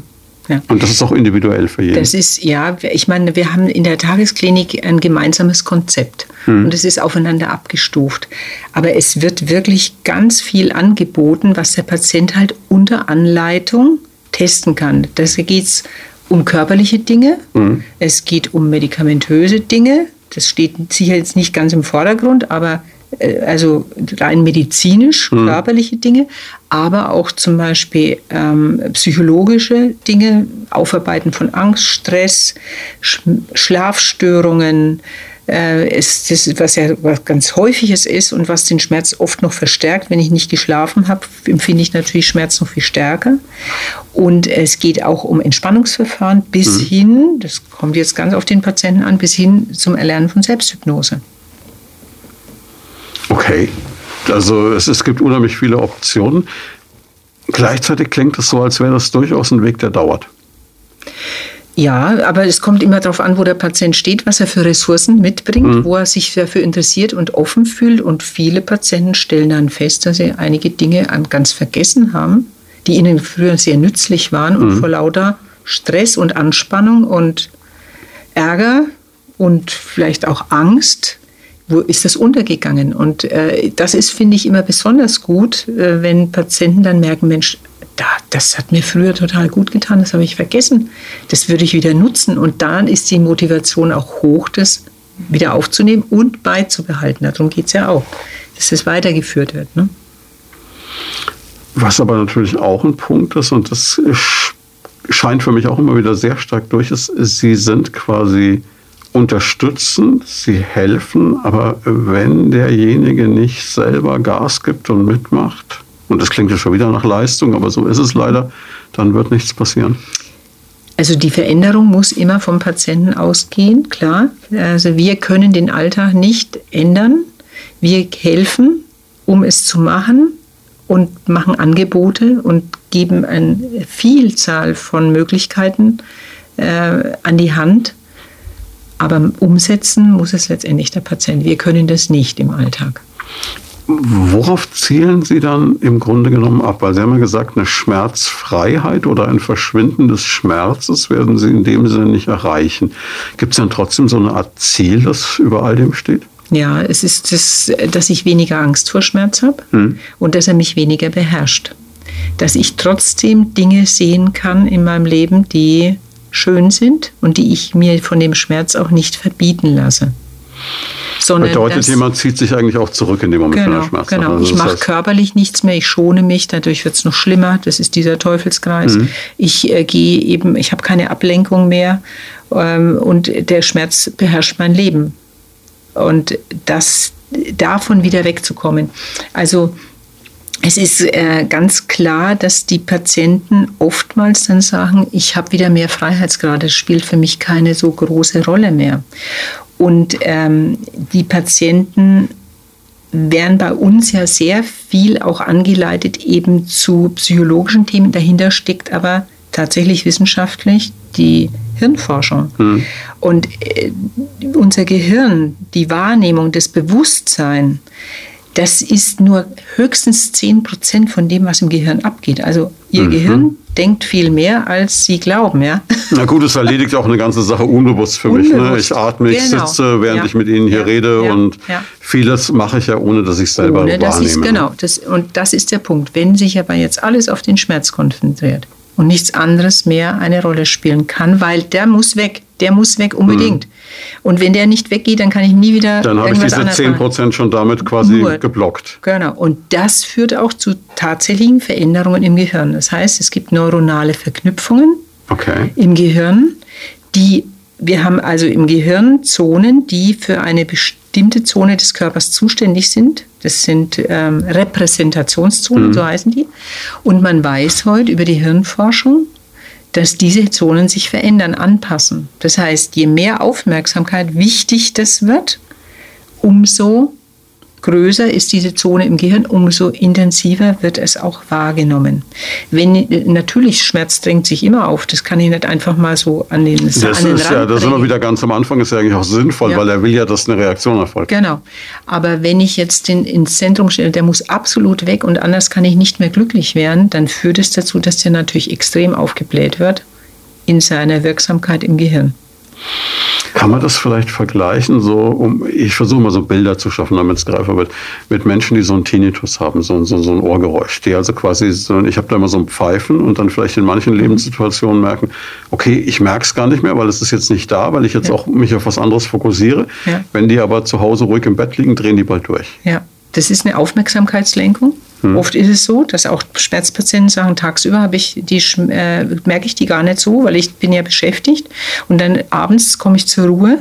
Ja. Und das ist auch individuell für jeden. Das ist, ja, ich meine, wir haben in der Tagesklinik ein gemeinsames Konzept hm. und es ist aufeinander abgestuft. Aber es wird wirklich ganz viel angeboten, was der Patient halt unter Anleitung testen kann. Da geht es um körperliche Dinge, mhm. es geht um medikamentöse Dinge. Das steht sicher jetzt nicht ganz im Vordergrund, aber äh, also rein medizinisch, mhm. körperliche Dinge, aber auch zum Beispiel ähm, psychologische Dinge, Aufarbeiten von Angst, Stress, Sch Schlafstörungen, ist das, was ja was ganz häufiges ist und was den Schmerz oft noch verstärkt. Wenn ich nicht geschlafen habe, empfinde ich natürlich Schmerz noch viel stärker. Und es geht auch um Entspannungsverfahren bis mhm. hin, das kommt jetzt ganz auf den Patienten an, bis hin zum Erlernen von Selbsthypnose. Okay, also es, es gibt unheimlich viele Optionen. Gleichzeitig klingt es so, als wäre das durchaus ein Weg, der dauert. Ja, aber es kommt immer darauf an, wo der Patient steht, was er für Ressourcen mitbringt, mhm. wo er sich dafür interessiert und offen fühlt. Und viele Patienten stellen dann fest, dass sie einige Dinge ganz vergessen haben, die ihnen früher sehr nützlich waren und mhm. vor lauter Stress und Anspannung und Ärger und vielleicht auch Angst, wo ist das untergegangen? Und äh, das ist, finde ich, immer besonders gut, äh, wenn Patienten dann merken, Mensch, da, das hat mir früher total gut getan, das habe ich vergessen. Das würde ich wieder nutzen. Und dann ist die Motivation auch hoch, das wieder aufzunehmen und beizubehalten. Darum geht es ja auch, dass das weitergeführt wird. Ne? Was aber natürlich auch ein Punkt ist, und das scheint für mich auch immer wieder sehr stark durch, ist, Sie sind quasi unterstützend, Sie helfen, aber wenn derjenige nicht selber Gas gibt und mitmacht, und das klingt ja schon wieder nach Leistung, aber so ist es leider, dann wird nichts passieren. Also die Veränderung muss immer vom Patienten ausgehen, klar. Also wir können den Alltag nicht ändern. Wir helfen, um es zu machen und machen Angebote und geben eine Vielzahl von Möglichkeiten äh, an die Hand. Aber umsetzen muss es letztendlich der Patient. Wir können das nicht im Alltag. Worauf zielen Sie dann im Grunde genommen ab? Weil Sie haben ja gesagt, eine Schmerzfreiheit oder ein Verschwinden des Schmerzes werden Sie in dem Sinne nicht erreichen. Gibt es dann trotzdem so eine Art Ziel, das über all dem steht? Ja, es ist das, dass ich weniger Angst vor Schmerz habe hm. und dass er mich weniger beherrscht. Dass ich trotzdem Dinge sehen kann in meinem Leben, die schön sind und die ich mir von dem Schmerz auch nicht verbieten lasse. Sondern Bedeutet, jemand zieht sich eigentlich auch zurück in dem Moment, genau, wenn er Genau, also ich mache körperlich nichts mehr, ich schone mich, dadurch wird es noch schlimmer, das ist dieser Teufelskreis. Mhm. Ich äh, gehe eben, ich habe keine Ablenkung mehr ähm, und der Schmerz beherrscht mein Leben. Und das davon wieder wegzukommen. Also es ist äh, ganz klar, dass die Patienten oftmals dann sagen, ich habe wieder mehr Freiheitsgrade, das spielt für mich keine so große Rolle mehr. Und ähm, die Patienten werden bei uns ja sehr viel auch angeleitet eben zu psychologischen Themen. Dahinter steckt aber tatsächlich wissenschaftlich die Hirnforschung. Mhm. Und äh, unser Gehirn, die Wahrnehmung, das Bewusstsein, das ist nur höchstens 10 Prozent von dem, was im Gehirn abgeht. Also Ihr mhm. Gehirn denkt viel mehr, als Sie glauben, ja. Na gut, es erledigt auch eine ganze Sache unbewusst für unbewusst. mich. Ne? Ich atme, ich genau. sitze, während ja. ich mit Ihnen hier ja. rede ja. und vieles mache ich ja, ohne dass ich es selber ohne, wahrnehme. Ist, genau, das, und das ist der Punkt. Wenn sich aber jetzt alles auf den Schmerz konzentriert und nichts anderes mehr eine Rolle spielen kann, weil der muss weg, der muss weg unbedingt. Mhm. Und wenn der nicht weggeht, dann kann ich nie wieder. Dann habe ich diese 10 Prozent schon damit quasi Nur, geblockt. Genau. Und das führt auch zu tatsächlichen Veränderungen im Gehirn. Das heißt, es gibt neuronale Verknüpfungen okay. im Gehirn, die wir haben also im Gehirn Zonen, die für eine bestimmte Zone des Körpers zuständig sind. Das sind ähm, Repräsentationszonen, mhm. so heißen die. Und man weiß heute über die Hirnforschung, dass diese Zonen sich verändern, anpassen. Das heißt, je mehr Aufmerksamkeit wichtig das wird, umso größer ist diese Zone im Gehirn, umso intensiver wird es auch wahrgenommen. Wenn natürlich Schmerz drängt sich immer auf, das kann ich nicht einfach mal so an den, das an den ist Rand ja, das ist immer wieder ganz am Anfang, ist ja eigentlich auch sinnvoll, ja. weil er will ja, dass eine Reaktion erfolgt. Genau. Aber wenn ich jetzt den ins Zentrum stelle, der muss absolut weg und anders kann ich nicht mehr glücklich werden, dann führt es dazu, dass der natürlich extrem aufgebläht wird in seiner Wirksamkeit im Gehirn. Kann man das vielleicht vergleichen? So, um, ich versuche mal so Bilder zu schaffen, damit es greifbar wird, mit Menschen, die so einen Tinnitus haben, so, so, so ein Ohrgeräusch, die also quasi, so, ich habe da immer so ein Pfeifen und dann vielleicht in manchen Lebenssituationen merken, okay, ich merke es gar nicht mehr, weil es ist jetzt nicht da, weil ich jetzt ja. auch mich auf was anderes fokussiere. Ja. Wenn die aber zu Hause ruhig im Bett liegen, drehen die bald durch. Ja, das ist eine Aufmerksamkeitslenkung. Hm. Oft ist es so, dass auch Schmerzpatienten sagen, tagsüber habe ich die, äh, merke ich die gar nicht so, weil ich bin ja beschäftigt. Und dann abends komme ich zur Ruhe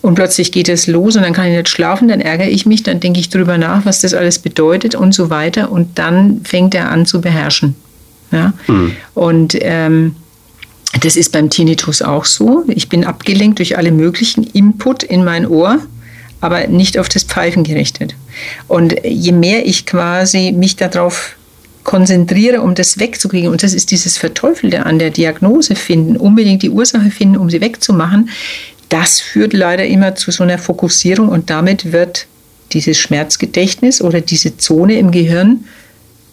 und plötzlich geht es los und dann kann ich nicht schlafen, dann ärgere ich mich, dann denke ich drüber nach, was das alles bedeutet und so weiter. Und dann fängt er an zu beherrschen. Ja? Hm. Und ähm, das ist beim Tinnitus auch so. Ich bin abgelenkt durch alle möglichen Input in mein Ohr aber nicht auf das Pfeifen gerichtet. Und je mehr ich quasi mich darauf konzentriere, um das wegzukriegen, und das ist dieses Verteufelte an der Diagnose finden, unbedingt die Ursache finden, um sie wegzumachen, das führt leider immer zu so einer Fokussierung und damit wird dieses Schmerzgedächtnis oder diese Zone im Gehirn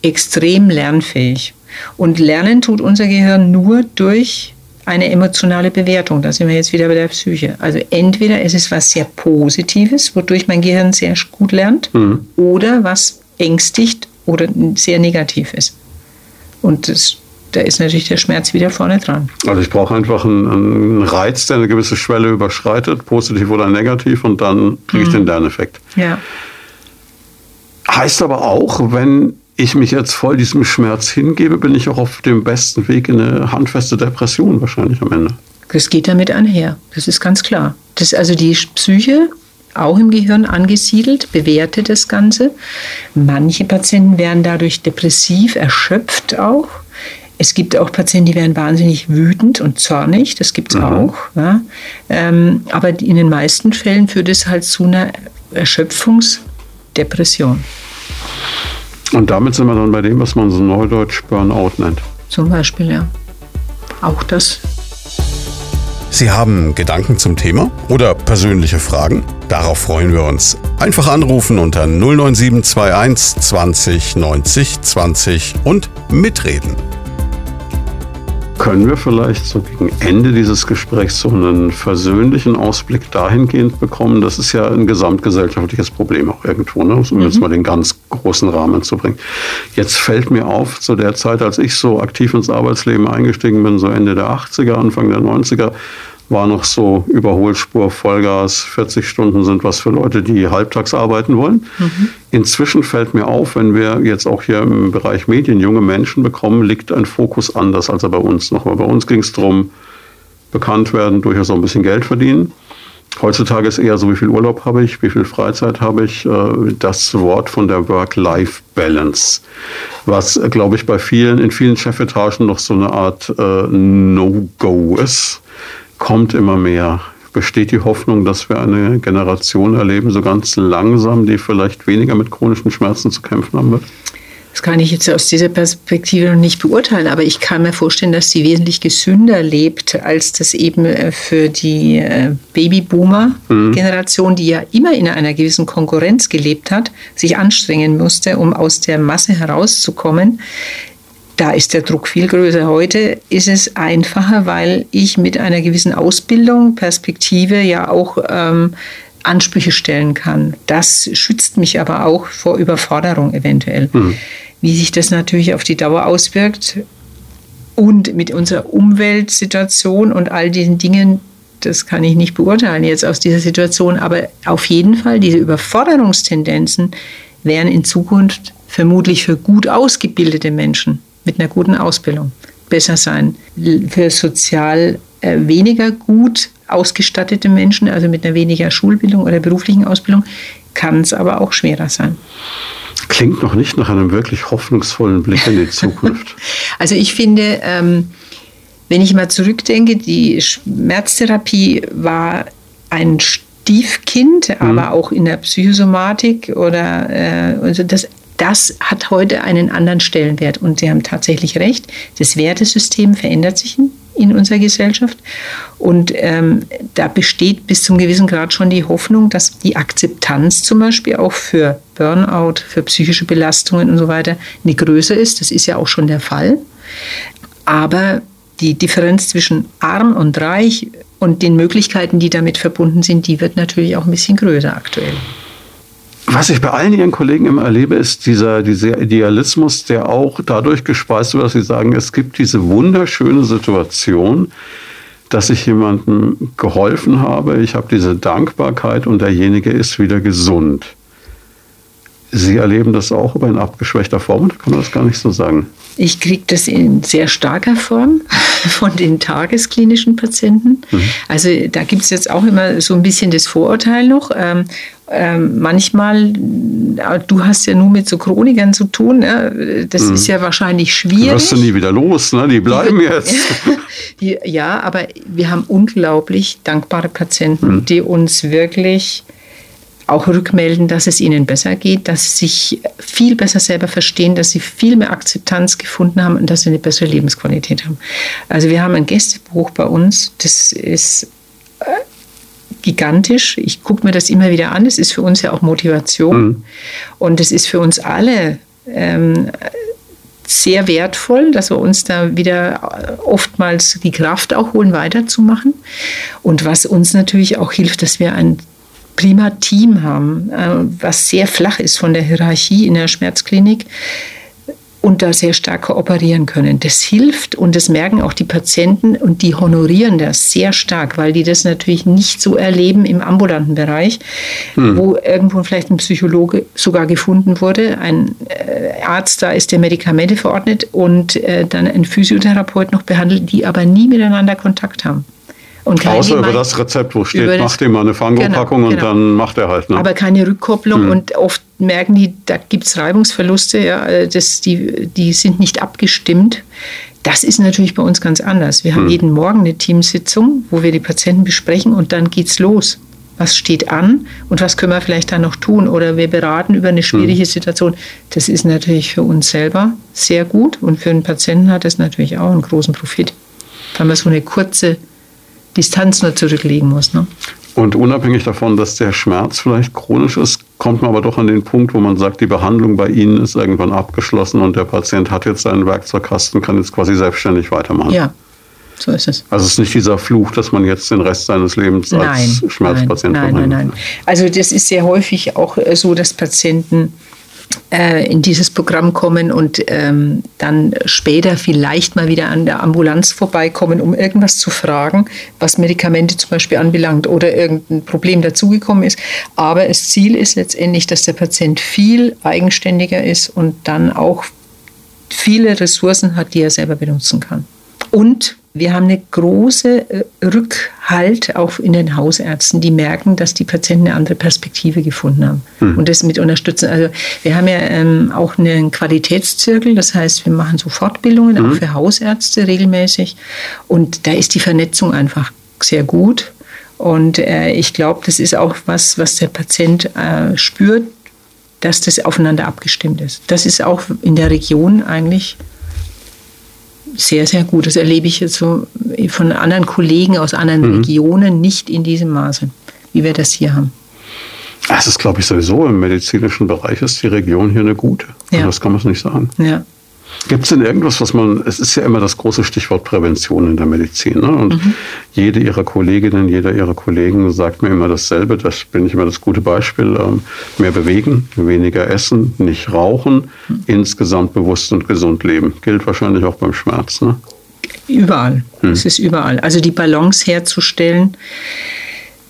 extrem lernfähig. Und lernen tut unser Gehirn nur durch eine emotionale Bewertung. Da sind wir jetzt wieder bei der Psyche. Also entweder ist es was sehr Positives, wodurch mein Gehirn sehr gut lernt, mhm. oder was ängstigt oder sehr negativ ist. Und das, da ist natürlich der Schmerz wieder vorne dran. Also ich brauche einfach einen, einen, Reiz, der eine gewisse Schwelle überschreitet, positiv oder negativ, und dann kriege ich mhm. den Lerneffekt. Ja. Heißt aber auch, wenn ich mich jetzt voll diesem Schmerz hingebe, bin ich auch auf dem besten Weg in eine handfeste Depression wahrscheinlich am Ende. Das geht damit einher, das ist ganz klar. Das also die Psyche auch im Gehirn angesiedelt, bewertet das Ganze. Manche Patienten werden dadurch depressiv, erschöpft auch. Es gibt auch Patienten, die werden wahnsinnig wütend und zornig, das gibt es mhm. auch. Ja. Ähm, aber in den meisten Fällen führt es halt zu einer Erschöpfungsdepression. Und damit sind wir dann bei dem, was man so neudeutsch Burnout nennt. Zum Beispiel, ja. Auch das. Sie haben Gedanken zum Thema oder persönliche Fragen? Darauf freuen wir uns. Einfach anrufen unter 09721 20 90 20 und mitreden können wir vielleicht so gegen Ende dieses Gesprächs so einen versöhnlichen Ausblick dahingehend bekommen? Das ist ja ein gesamtgesellschaftliches Problem auch irgendwo, ne? um mhm. jetzt mal den ganz großen Rahmen zu bringen. Jetzt fällt mir auf, zu der Zeit, als ich so aktiv ins Arbeitsleben eingestiegen bin, so Ende der 80er, Anfang der 90er, war noch so Überholspur, Vollgas, 40 Stunden sind was für Leute, die halbtags arbeiten wollen. Mhm. Inzwischen fällt mir auf, wenn wir jetzt auch hier im Bereich Medien junge Menschen bekommen, liegt ein Fokus anders, als er bei uns noch war. Bei uns ging es darum, bekannt werden, durchaus auch ein bisschen Geld verdienen. Heutzutage ist eher so, wie viel Urlaub habe ich, wie viel Freizeit habe ich, äh, das Wort von der Work-Life-Balance, was, glaube ich, bei vielen, in vielen Chefetagen noch so eine Art äh, No-Go ist kommt immer mehr. Besteht die Hoffnung, dass wir eine Generation erleben, so ganz langsam, die vielleicht weniger mit chronischen Schmerzen zu kämpfen haben wird? Das kann ich jetzt aus dieser Perspektive noch nicht beurteilen, aber ich kann mir vorstellen, dass sie wesentlich gesünder lebt, als das eben äh, für die äh, Babyboomer-Generation, die ja immer in einer gewissen Konkurrenz gelebt hat, sich anstrengen musste, um aus der Masse herauszukommen. Da ist der Druck viel größer. Heute ist es einfacher, weil ich mit einer gewissen Ausbildung, Perspektive ja auch ähm, Ansprüche stellen kann. Das schützt mich aber auch vor Überforderung eventuell. Mhm. Wie sich das natürlich auf die Dauer auswirkt und mit unserer Umweltsituation und all diesen Dingen, das kann ich nicht beurteilen jetzt aus dieser Situation, aber auf jeden Fall diese Überforderungstendenzen wären in Zukunft vermutlich für gut ausgebildete Menschen mit einer guten Ausbildung besser sein. Für sozial äh, weniger gut ausgestattete Menschen, also mit einer weniger Schulbildung oder beruflichen Ausbildung, kann es aber auch schwerer sein. Klingt noch nicht nach einem wirklich hoffnungsvollen Blick in die Zukunft. also ich finde, ähm, wenn ich mal zurückdenke, die Schmerztherapie war ein Stiefkind, mhm. aber auch in der Psychosomatik oder äh, also das das hat heute einen anderen Stellenwert. Und Sie haben tatsächlich recht, das Wertesystem verändert sich in, unserer Gesellschaft. Und ähm, da besteht bis zum gewissen Grad schon die Hoffnung, dass die Akzeptanz zum Beispiel auch für Burnout, für psychische Belastungen und so weiter eine größer ist. Das ist ja auch schon der Fall. Aber die Differenz zwischen arm und reich und den Möglichkeiten, die damit verbunden sind, die wird natürlich auch ein bisschen größer aktuell. Was ich bei allen Ihren Kollegen immer erlebe, ist dieser, dieser Idealismus, der auch dadurch gespeist wird, dass sie sagen, es gibt diese wunderschöne Situation, dass ich jemandem geholfen habe, ich habe diese Dankbarkeit und derjenige ist wieder gesund. Sie erleben das auch, aber in abgeschwächter Form, oder kann man das gar nicht so sagen? Ich kriege das in sehr starker Form von den tagesklinischen Patienten. Mhm. Also da gibt es jetzt auch immer so ein bisschen das Vorurteil noch. Ähm, ähm, manchmal, du hast ja nur mit so Chronikern zu tun, ne? das mhm. ist ja wahrscheinlich schwierig. Du wirst du nie wieder los, ne? die bleiben die, jetzt. Ja, aber wir haben unglaublich dankbare Patienten, mhm. die uns wirklich auch rückmelden, dass es ihnen besser geht, dass sie sich viel besser selber verstehen, dass sie viel mehr Akzeptanz gefunden haben und dass sie eine bessere Lebensqualität haben. Also wir haben ein Gästebuch bei uns, das ist äh, gigantisch. Ich gucke mir das immer wieder an. Das ist für uns ja auch Motivation. Mhm. Und es ist für uns alle ähm, sehr wertvoll, dass wir uns da wieder oftmals die Kraft auch holen, weiterzumachen. Und was uns natürlich auch hilft, dass wir ein prima Team haben, äh, was sehr flach ist von der Hierarchie in der Schmerzklinik und da sehr stark kooperieren können. Das hilft und das merken auch die Patienten und die honorieren das sehr stark, weil die das natürlich nicht so erleben im ambulanten Bereich, hm. wo irgendwo vielleicht ein Psychologe sogar gefunden wurde, ein äh, Arzt da ist, der Medikamente verordnet und äh, dann ein Physiotherapeut noch behandelt, die aber nie miteinander Kontakt haben. Und Außer über das Rezept, wo steht, macht ihm mal eine Fango-Packung genau, genau. und dann macht er halt. Ne? Aber keine Rückkopplung mhm. und oft merken die, da gibt es Reibungsverluste, ja, äh, das, die, die sind nicht abgestimmt. Das ist natürlich bei uns ganz anders. Wir haben mhm. jeden Morgen eine Teamsitzung, wo wir die Patienten besprechen und dann geht's los. Was steht an und was können wir vielleicht dann noch tun? Oder wir beraten über eine schwierige mhm. Situation. Das ist natürlich für uns selber sehr gut und für den Patienten hat es natürlich auch einen großen Profit. Wenn man so eine kurze Distanz nur zurücklegen muss. Ne? Und unabhängig davon, dass der Schmerz vielleicht chronisch ist, kommt man aber doch an den Punkt, wo man sagt, die Behandlung bei Ihnen ist irgendwann abgeschlossen und der Patient hat jetzt seinen Werkzeugkasten, kann jetzt quasi selbstständig weitermachen. Ja, so ist es. Also es ist nicht dieser Fluch, dass man jetzt den Rest seines Lebens nein, als Schmerzpatient nein, nein, nein, nein. Also das ist sehr häufig auch so, dass Patienten äh, in dieses Programm kommen und ähm, dann später vielleicht mal wieder an der Ambulanz vorbeikommen, um irgendwas zu fragen, was Medikamente zum Beispiel anbelangt oder irgendein Problem dazugekommen ist. Aber das Ziel ist letztendlich, dass der Patient viel eigenständiger ist und dann auch viele Ressourcen hat, die er selber benutzen kann. Und wir haben eine große äh, Rückhalt auch in den Hausärzten, die merken, dass die Patienten eine andere Perspektive gefunden haben mhm. und das mit unterstützen. Also wir haben ja ähm, auch einen Qualitätszirkel, das heißt, wir machen so Fortbildungen mhm. auch für Hausärzte regelmäßig und da ist die Vernetzung einfach sehr gut und äh, ich glaube, das ist auch was, was der Patient äh, spürt, dass das aufeinander abgestimmt ist. Das ist auch in der Region eigentlich sehr, sehr gut. Das erlebe ich jetzt so von anderen Kollegen aus anderen mhm. Regionen nicht in diesem Maße, wie wir das hier haben. Das ist, glaube ich, sowieso im medizinischen Bereich ist die Region hier eine gute. Ja. Das kann man nicht sagen. Ja. Gibt es denn irgendwas, was man, es ist ja immer das große Stichwort Prävention in der Medizin. Ne? Und mhm. jede ihrer Kolleginnen, jeder ihrer Kollegen sagt mir immer dasselbe. Das bin ich immer das gute Beispiel. Ähm, mehr bewegen, weniger essen, nicht rauchen, mhm. insgesamt bewusst und gesund leben. Gilt wahrscheinlich auch beim Schmerz. Ne? Überall. Mhm. Es ist überall. Also die Balance herzustellen.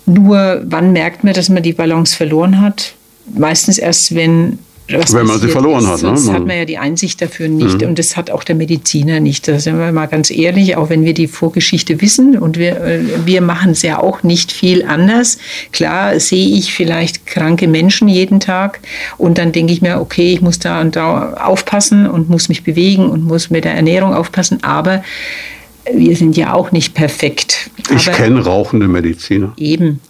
Nur wann merkt man, dass man die Balance verloren hat? Meistens erst, wenn was Wenn man sie verloren hat. Ne? Sonst ne? hat man ja die Einsicht dafür nicht mhm. und das hat auch der Mediziner nicht. Da sind wir mal ganz ehrlich, auch wenn wir die Vorgeschichte wissen und wir, äh, wir machen es ja auch nicht viel anders. Klar sehe ich vielleicht kranke Menschen jeden Tag und dann denke ich mir, okay, ich muss da und da aufpassen und muss mich bewegen und muss mit der Ernährung aufpassen, aber wir sind ja auch nicht perfekt. Ich kenne rauchende Mediziner. Eben.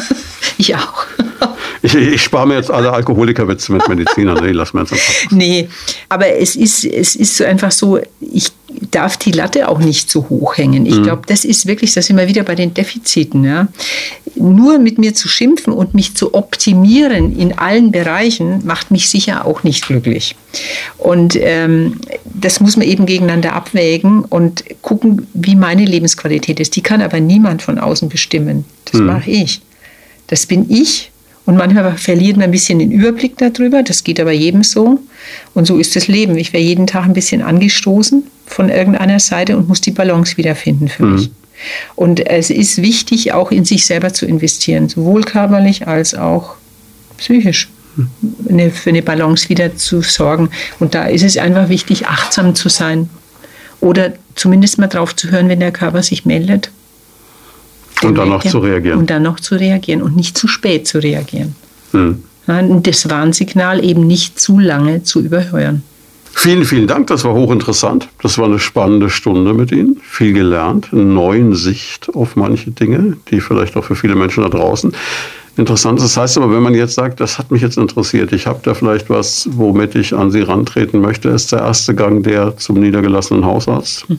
ich auch. Ich, ich spare mir jetzt alle Alkoholikerwitze mit Medizinern. Nee, lass mir jetzt einfach. Nee, aber es ist, es ist so einfach so, ich darf die Latte auch nicht so hoch hängen. Ich mhm. glaube, das ist wirklich, das sind wir wieder bei den Defiziten. Ja. Nur mit mir zu schimpfen und mich zu optimieren in allen Bereichen macht mich sicher auch nicht glücklich. Und ähm, das muss man eben gegeneinander abwägen und gucken, wie meine Lebensqualität ist. Die kann aber niemand von außen bestimmen. Das mhm. mache ich. Das bin ich und manchmal verliert man ein bisschen den Überblick darüber. Das geht aber jedem so. Und so ist das Leben. Ich werde jeden Tag ein bisschen angestoßen von irgendeiner Seite und muss die Balance wiederfinden für mhm. mich. Und es ist wichtig, auch in sich selber zu investieren, sowohl körperlich als auch psychisch. Eine, für eine Balance wieder zu sorgen. Und da ist es einfach wichtig, achtsam zu sein. Oder zumindest mal drauf zu hören, wenn der Körper sich meldet und dann noch zu reagieren. Und dann noch zu reagieren und nicht zu spät zu reagieren. Hm. Das Warnsignal eben nicht zu lange zu überhören. Vielen, vielen Dank. Das war hochinteressant. Das war eine spannende Stunde mit Ihnen. Viel gelernt, eine neue Sicht auf manche Dinge, die vielleicht auch für viele Menschen da draußen interessant ist. Das heißt aber, wenn man jetzt sagt, das hat mich jetzt interessiert, ich habe da vielleicht was, womit ich an Sie rantreten möchte, ist der erste Gang der zum niedergelassenen Hausarzt. Hm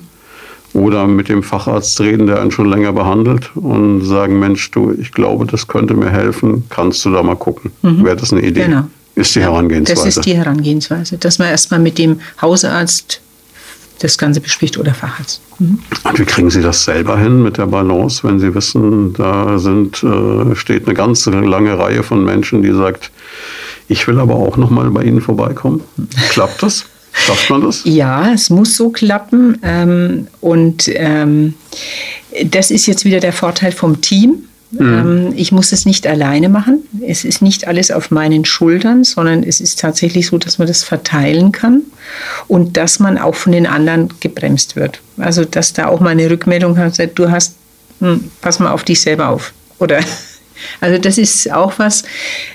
oder mit dem Facharzt reden, der einen schon länger behandelt und sagen, Mensch, du, ich glaube, das könnte mir helfen, kannst du da mal gucken. Mhm. Wäre das eine Idee? Genau. Ist die Herangehensweise. Das ist die Herangehensweise, dass man erstmal mit dem Hausarzt das Ganze bespricht oder Facharzt. Mhm. Und wie kriegen Sie das selber hin mit der Balance, wenn Sie wissen, da sind, äh, steht eine ganz lange Reihe von Menschen, die sagt, ich will aber auch noch mal bei Ihnen vorbeikommen. Klappt das? Schafft man das? Ja, es muss so klappen. Ähm, und ähm, das ist jetzt wieder der Vorteil vom Team. Mhm. Ähm, ich muss es nicht alleine machen. Es ist nicht alles auf meinen Schultern, sondern es ist tatsächlich so, dass man das verteilen kann und dass man auch von den anderen gebremst wird. Also, dass da auch mal eine Rückmeldung hat, du hast, hm, pass mal auf dich selber auf. Oder also das ist auch was,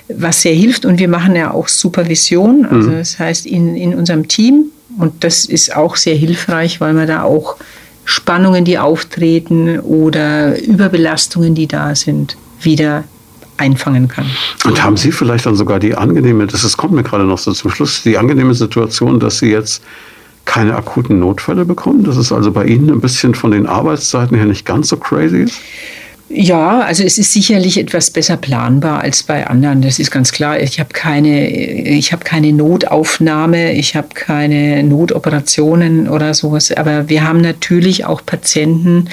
was sehr hilft und wir machen ja auch Supervision, also mhm. das heißt in, in unserem Team und das ist auch sehr hilfreich, weil man da auch Spannungen, die auftreten oder Überbelastungen, die da sind, wieder einfangen kann. Und haben Sie vielleicht dann sogar die angenehme, das ist, kommt mir gerade noch so zum Schluss, die angenehme Situation, dass Sie jetzt keine akuten Notfälle bekommen? Dass es also bei Ihnen ein bisschen von den Arbeitszeiten her nicht ganz so crazy ist? Ja, also es ist sicherlich etwas besser planbar als bei anderen. Das ist ganz klar. Ich habe keine, ich habe keine Notaufnahme, ich habe keine Notoperationen oder sowas. Aber wir haben natürlich auch Patienten,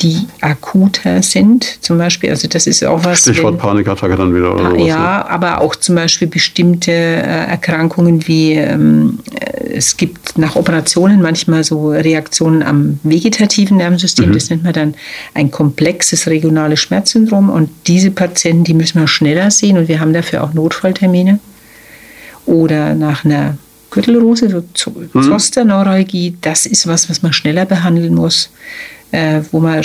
die akuter sind, zum Beispiel. Also das ist auch was. Stichwort wenn, Panikattacke dann wieder oder sowas. Ja, ne? aber auch zum Beispiel bestimmte äh, Erkrankungen wie ähm, es gibt nach Operationen manchmal so Reaktionen am vegetativen Nervensystem. Mhm. Das nennt man dann ein komplexes regionales Schmerzsyndrom. Und diese Patienten, die müssen wir schneller sehen und wir haben dafür auch Notfalltermine. Oder nach einer Gürtelrose, so mhm. Zosterneuralgie, das ist was, was man schneller behandeln muss äh, wo man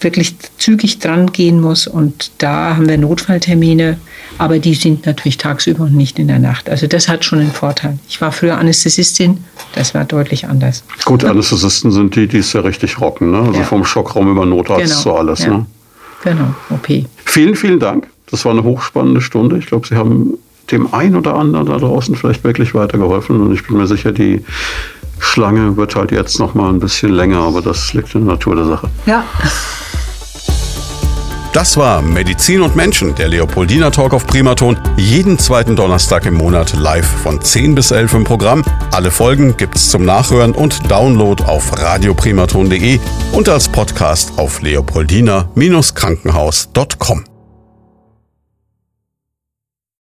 wirklich zügig dran gehen muss. Und da haben wir Notfalltermine, aber die sind natürlich tagsüber und nicht in der Nacht. Also das hat schon einen Vorteil. Ich war früher Anästhesistin, das war deutlich anders. Gut, Anästhesisten sind die, die es ja richtig rocken. Ne? Also ja. vom Schockraum über Notarzt genau. zu alles. Ja. Ne? Genau, OP. Vielen, vielen Dank. Das war eine hochspannende Stunde. Ich glaube, Sie haben dem einen oder anderen da draußen vielleicht wirklich weitergeholfen. Und ich bin mir sicher, die Schlange wird halt jetzt noch mal ein bisschen länger, aber das liegt in der Natur der Sache. Ja. Das war Medizin und Menschen, der Leopoldina Talk auf Primaton. Jeden zweiten Donnerstag im Monat live von 10 bis 11 im Programm. Alle Folgen gibt's zum Nachhören und Download auf radioprimaton.de und als Podcast auf leopoldina-krankenhaus.com.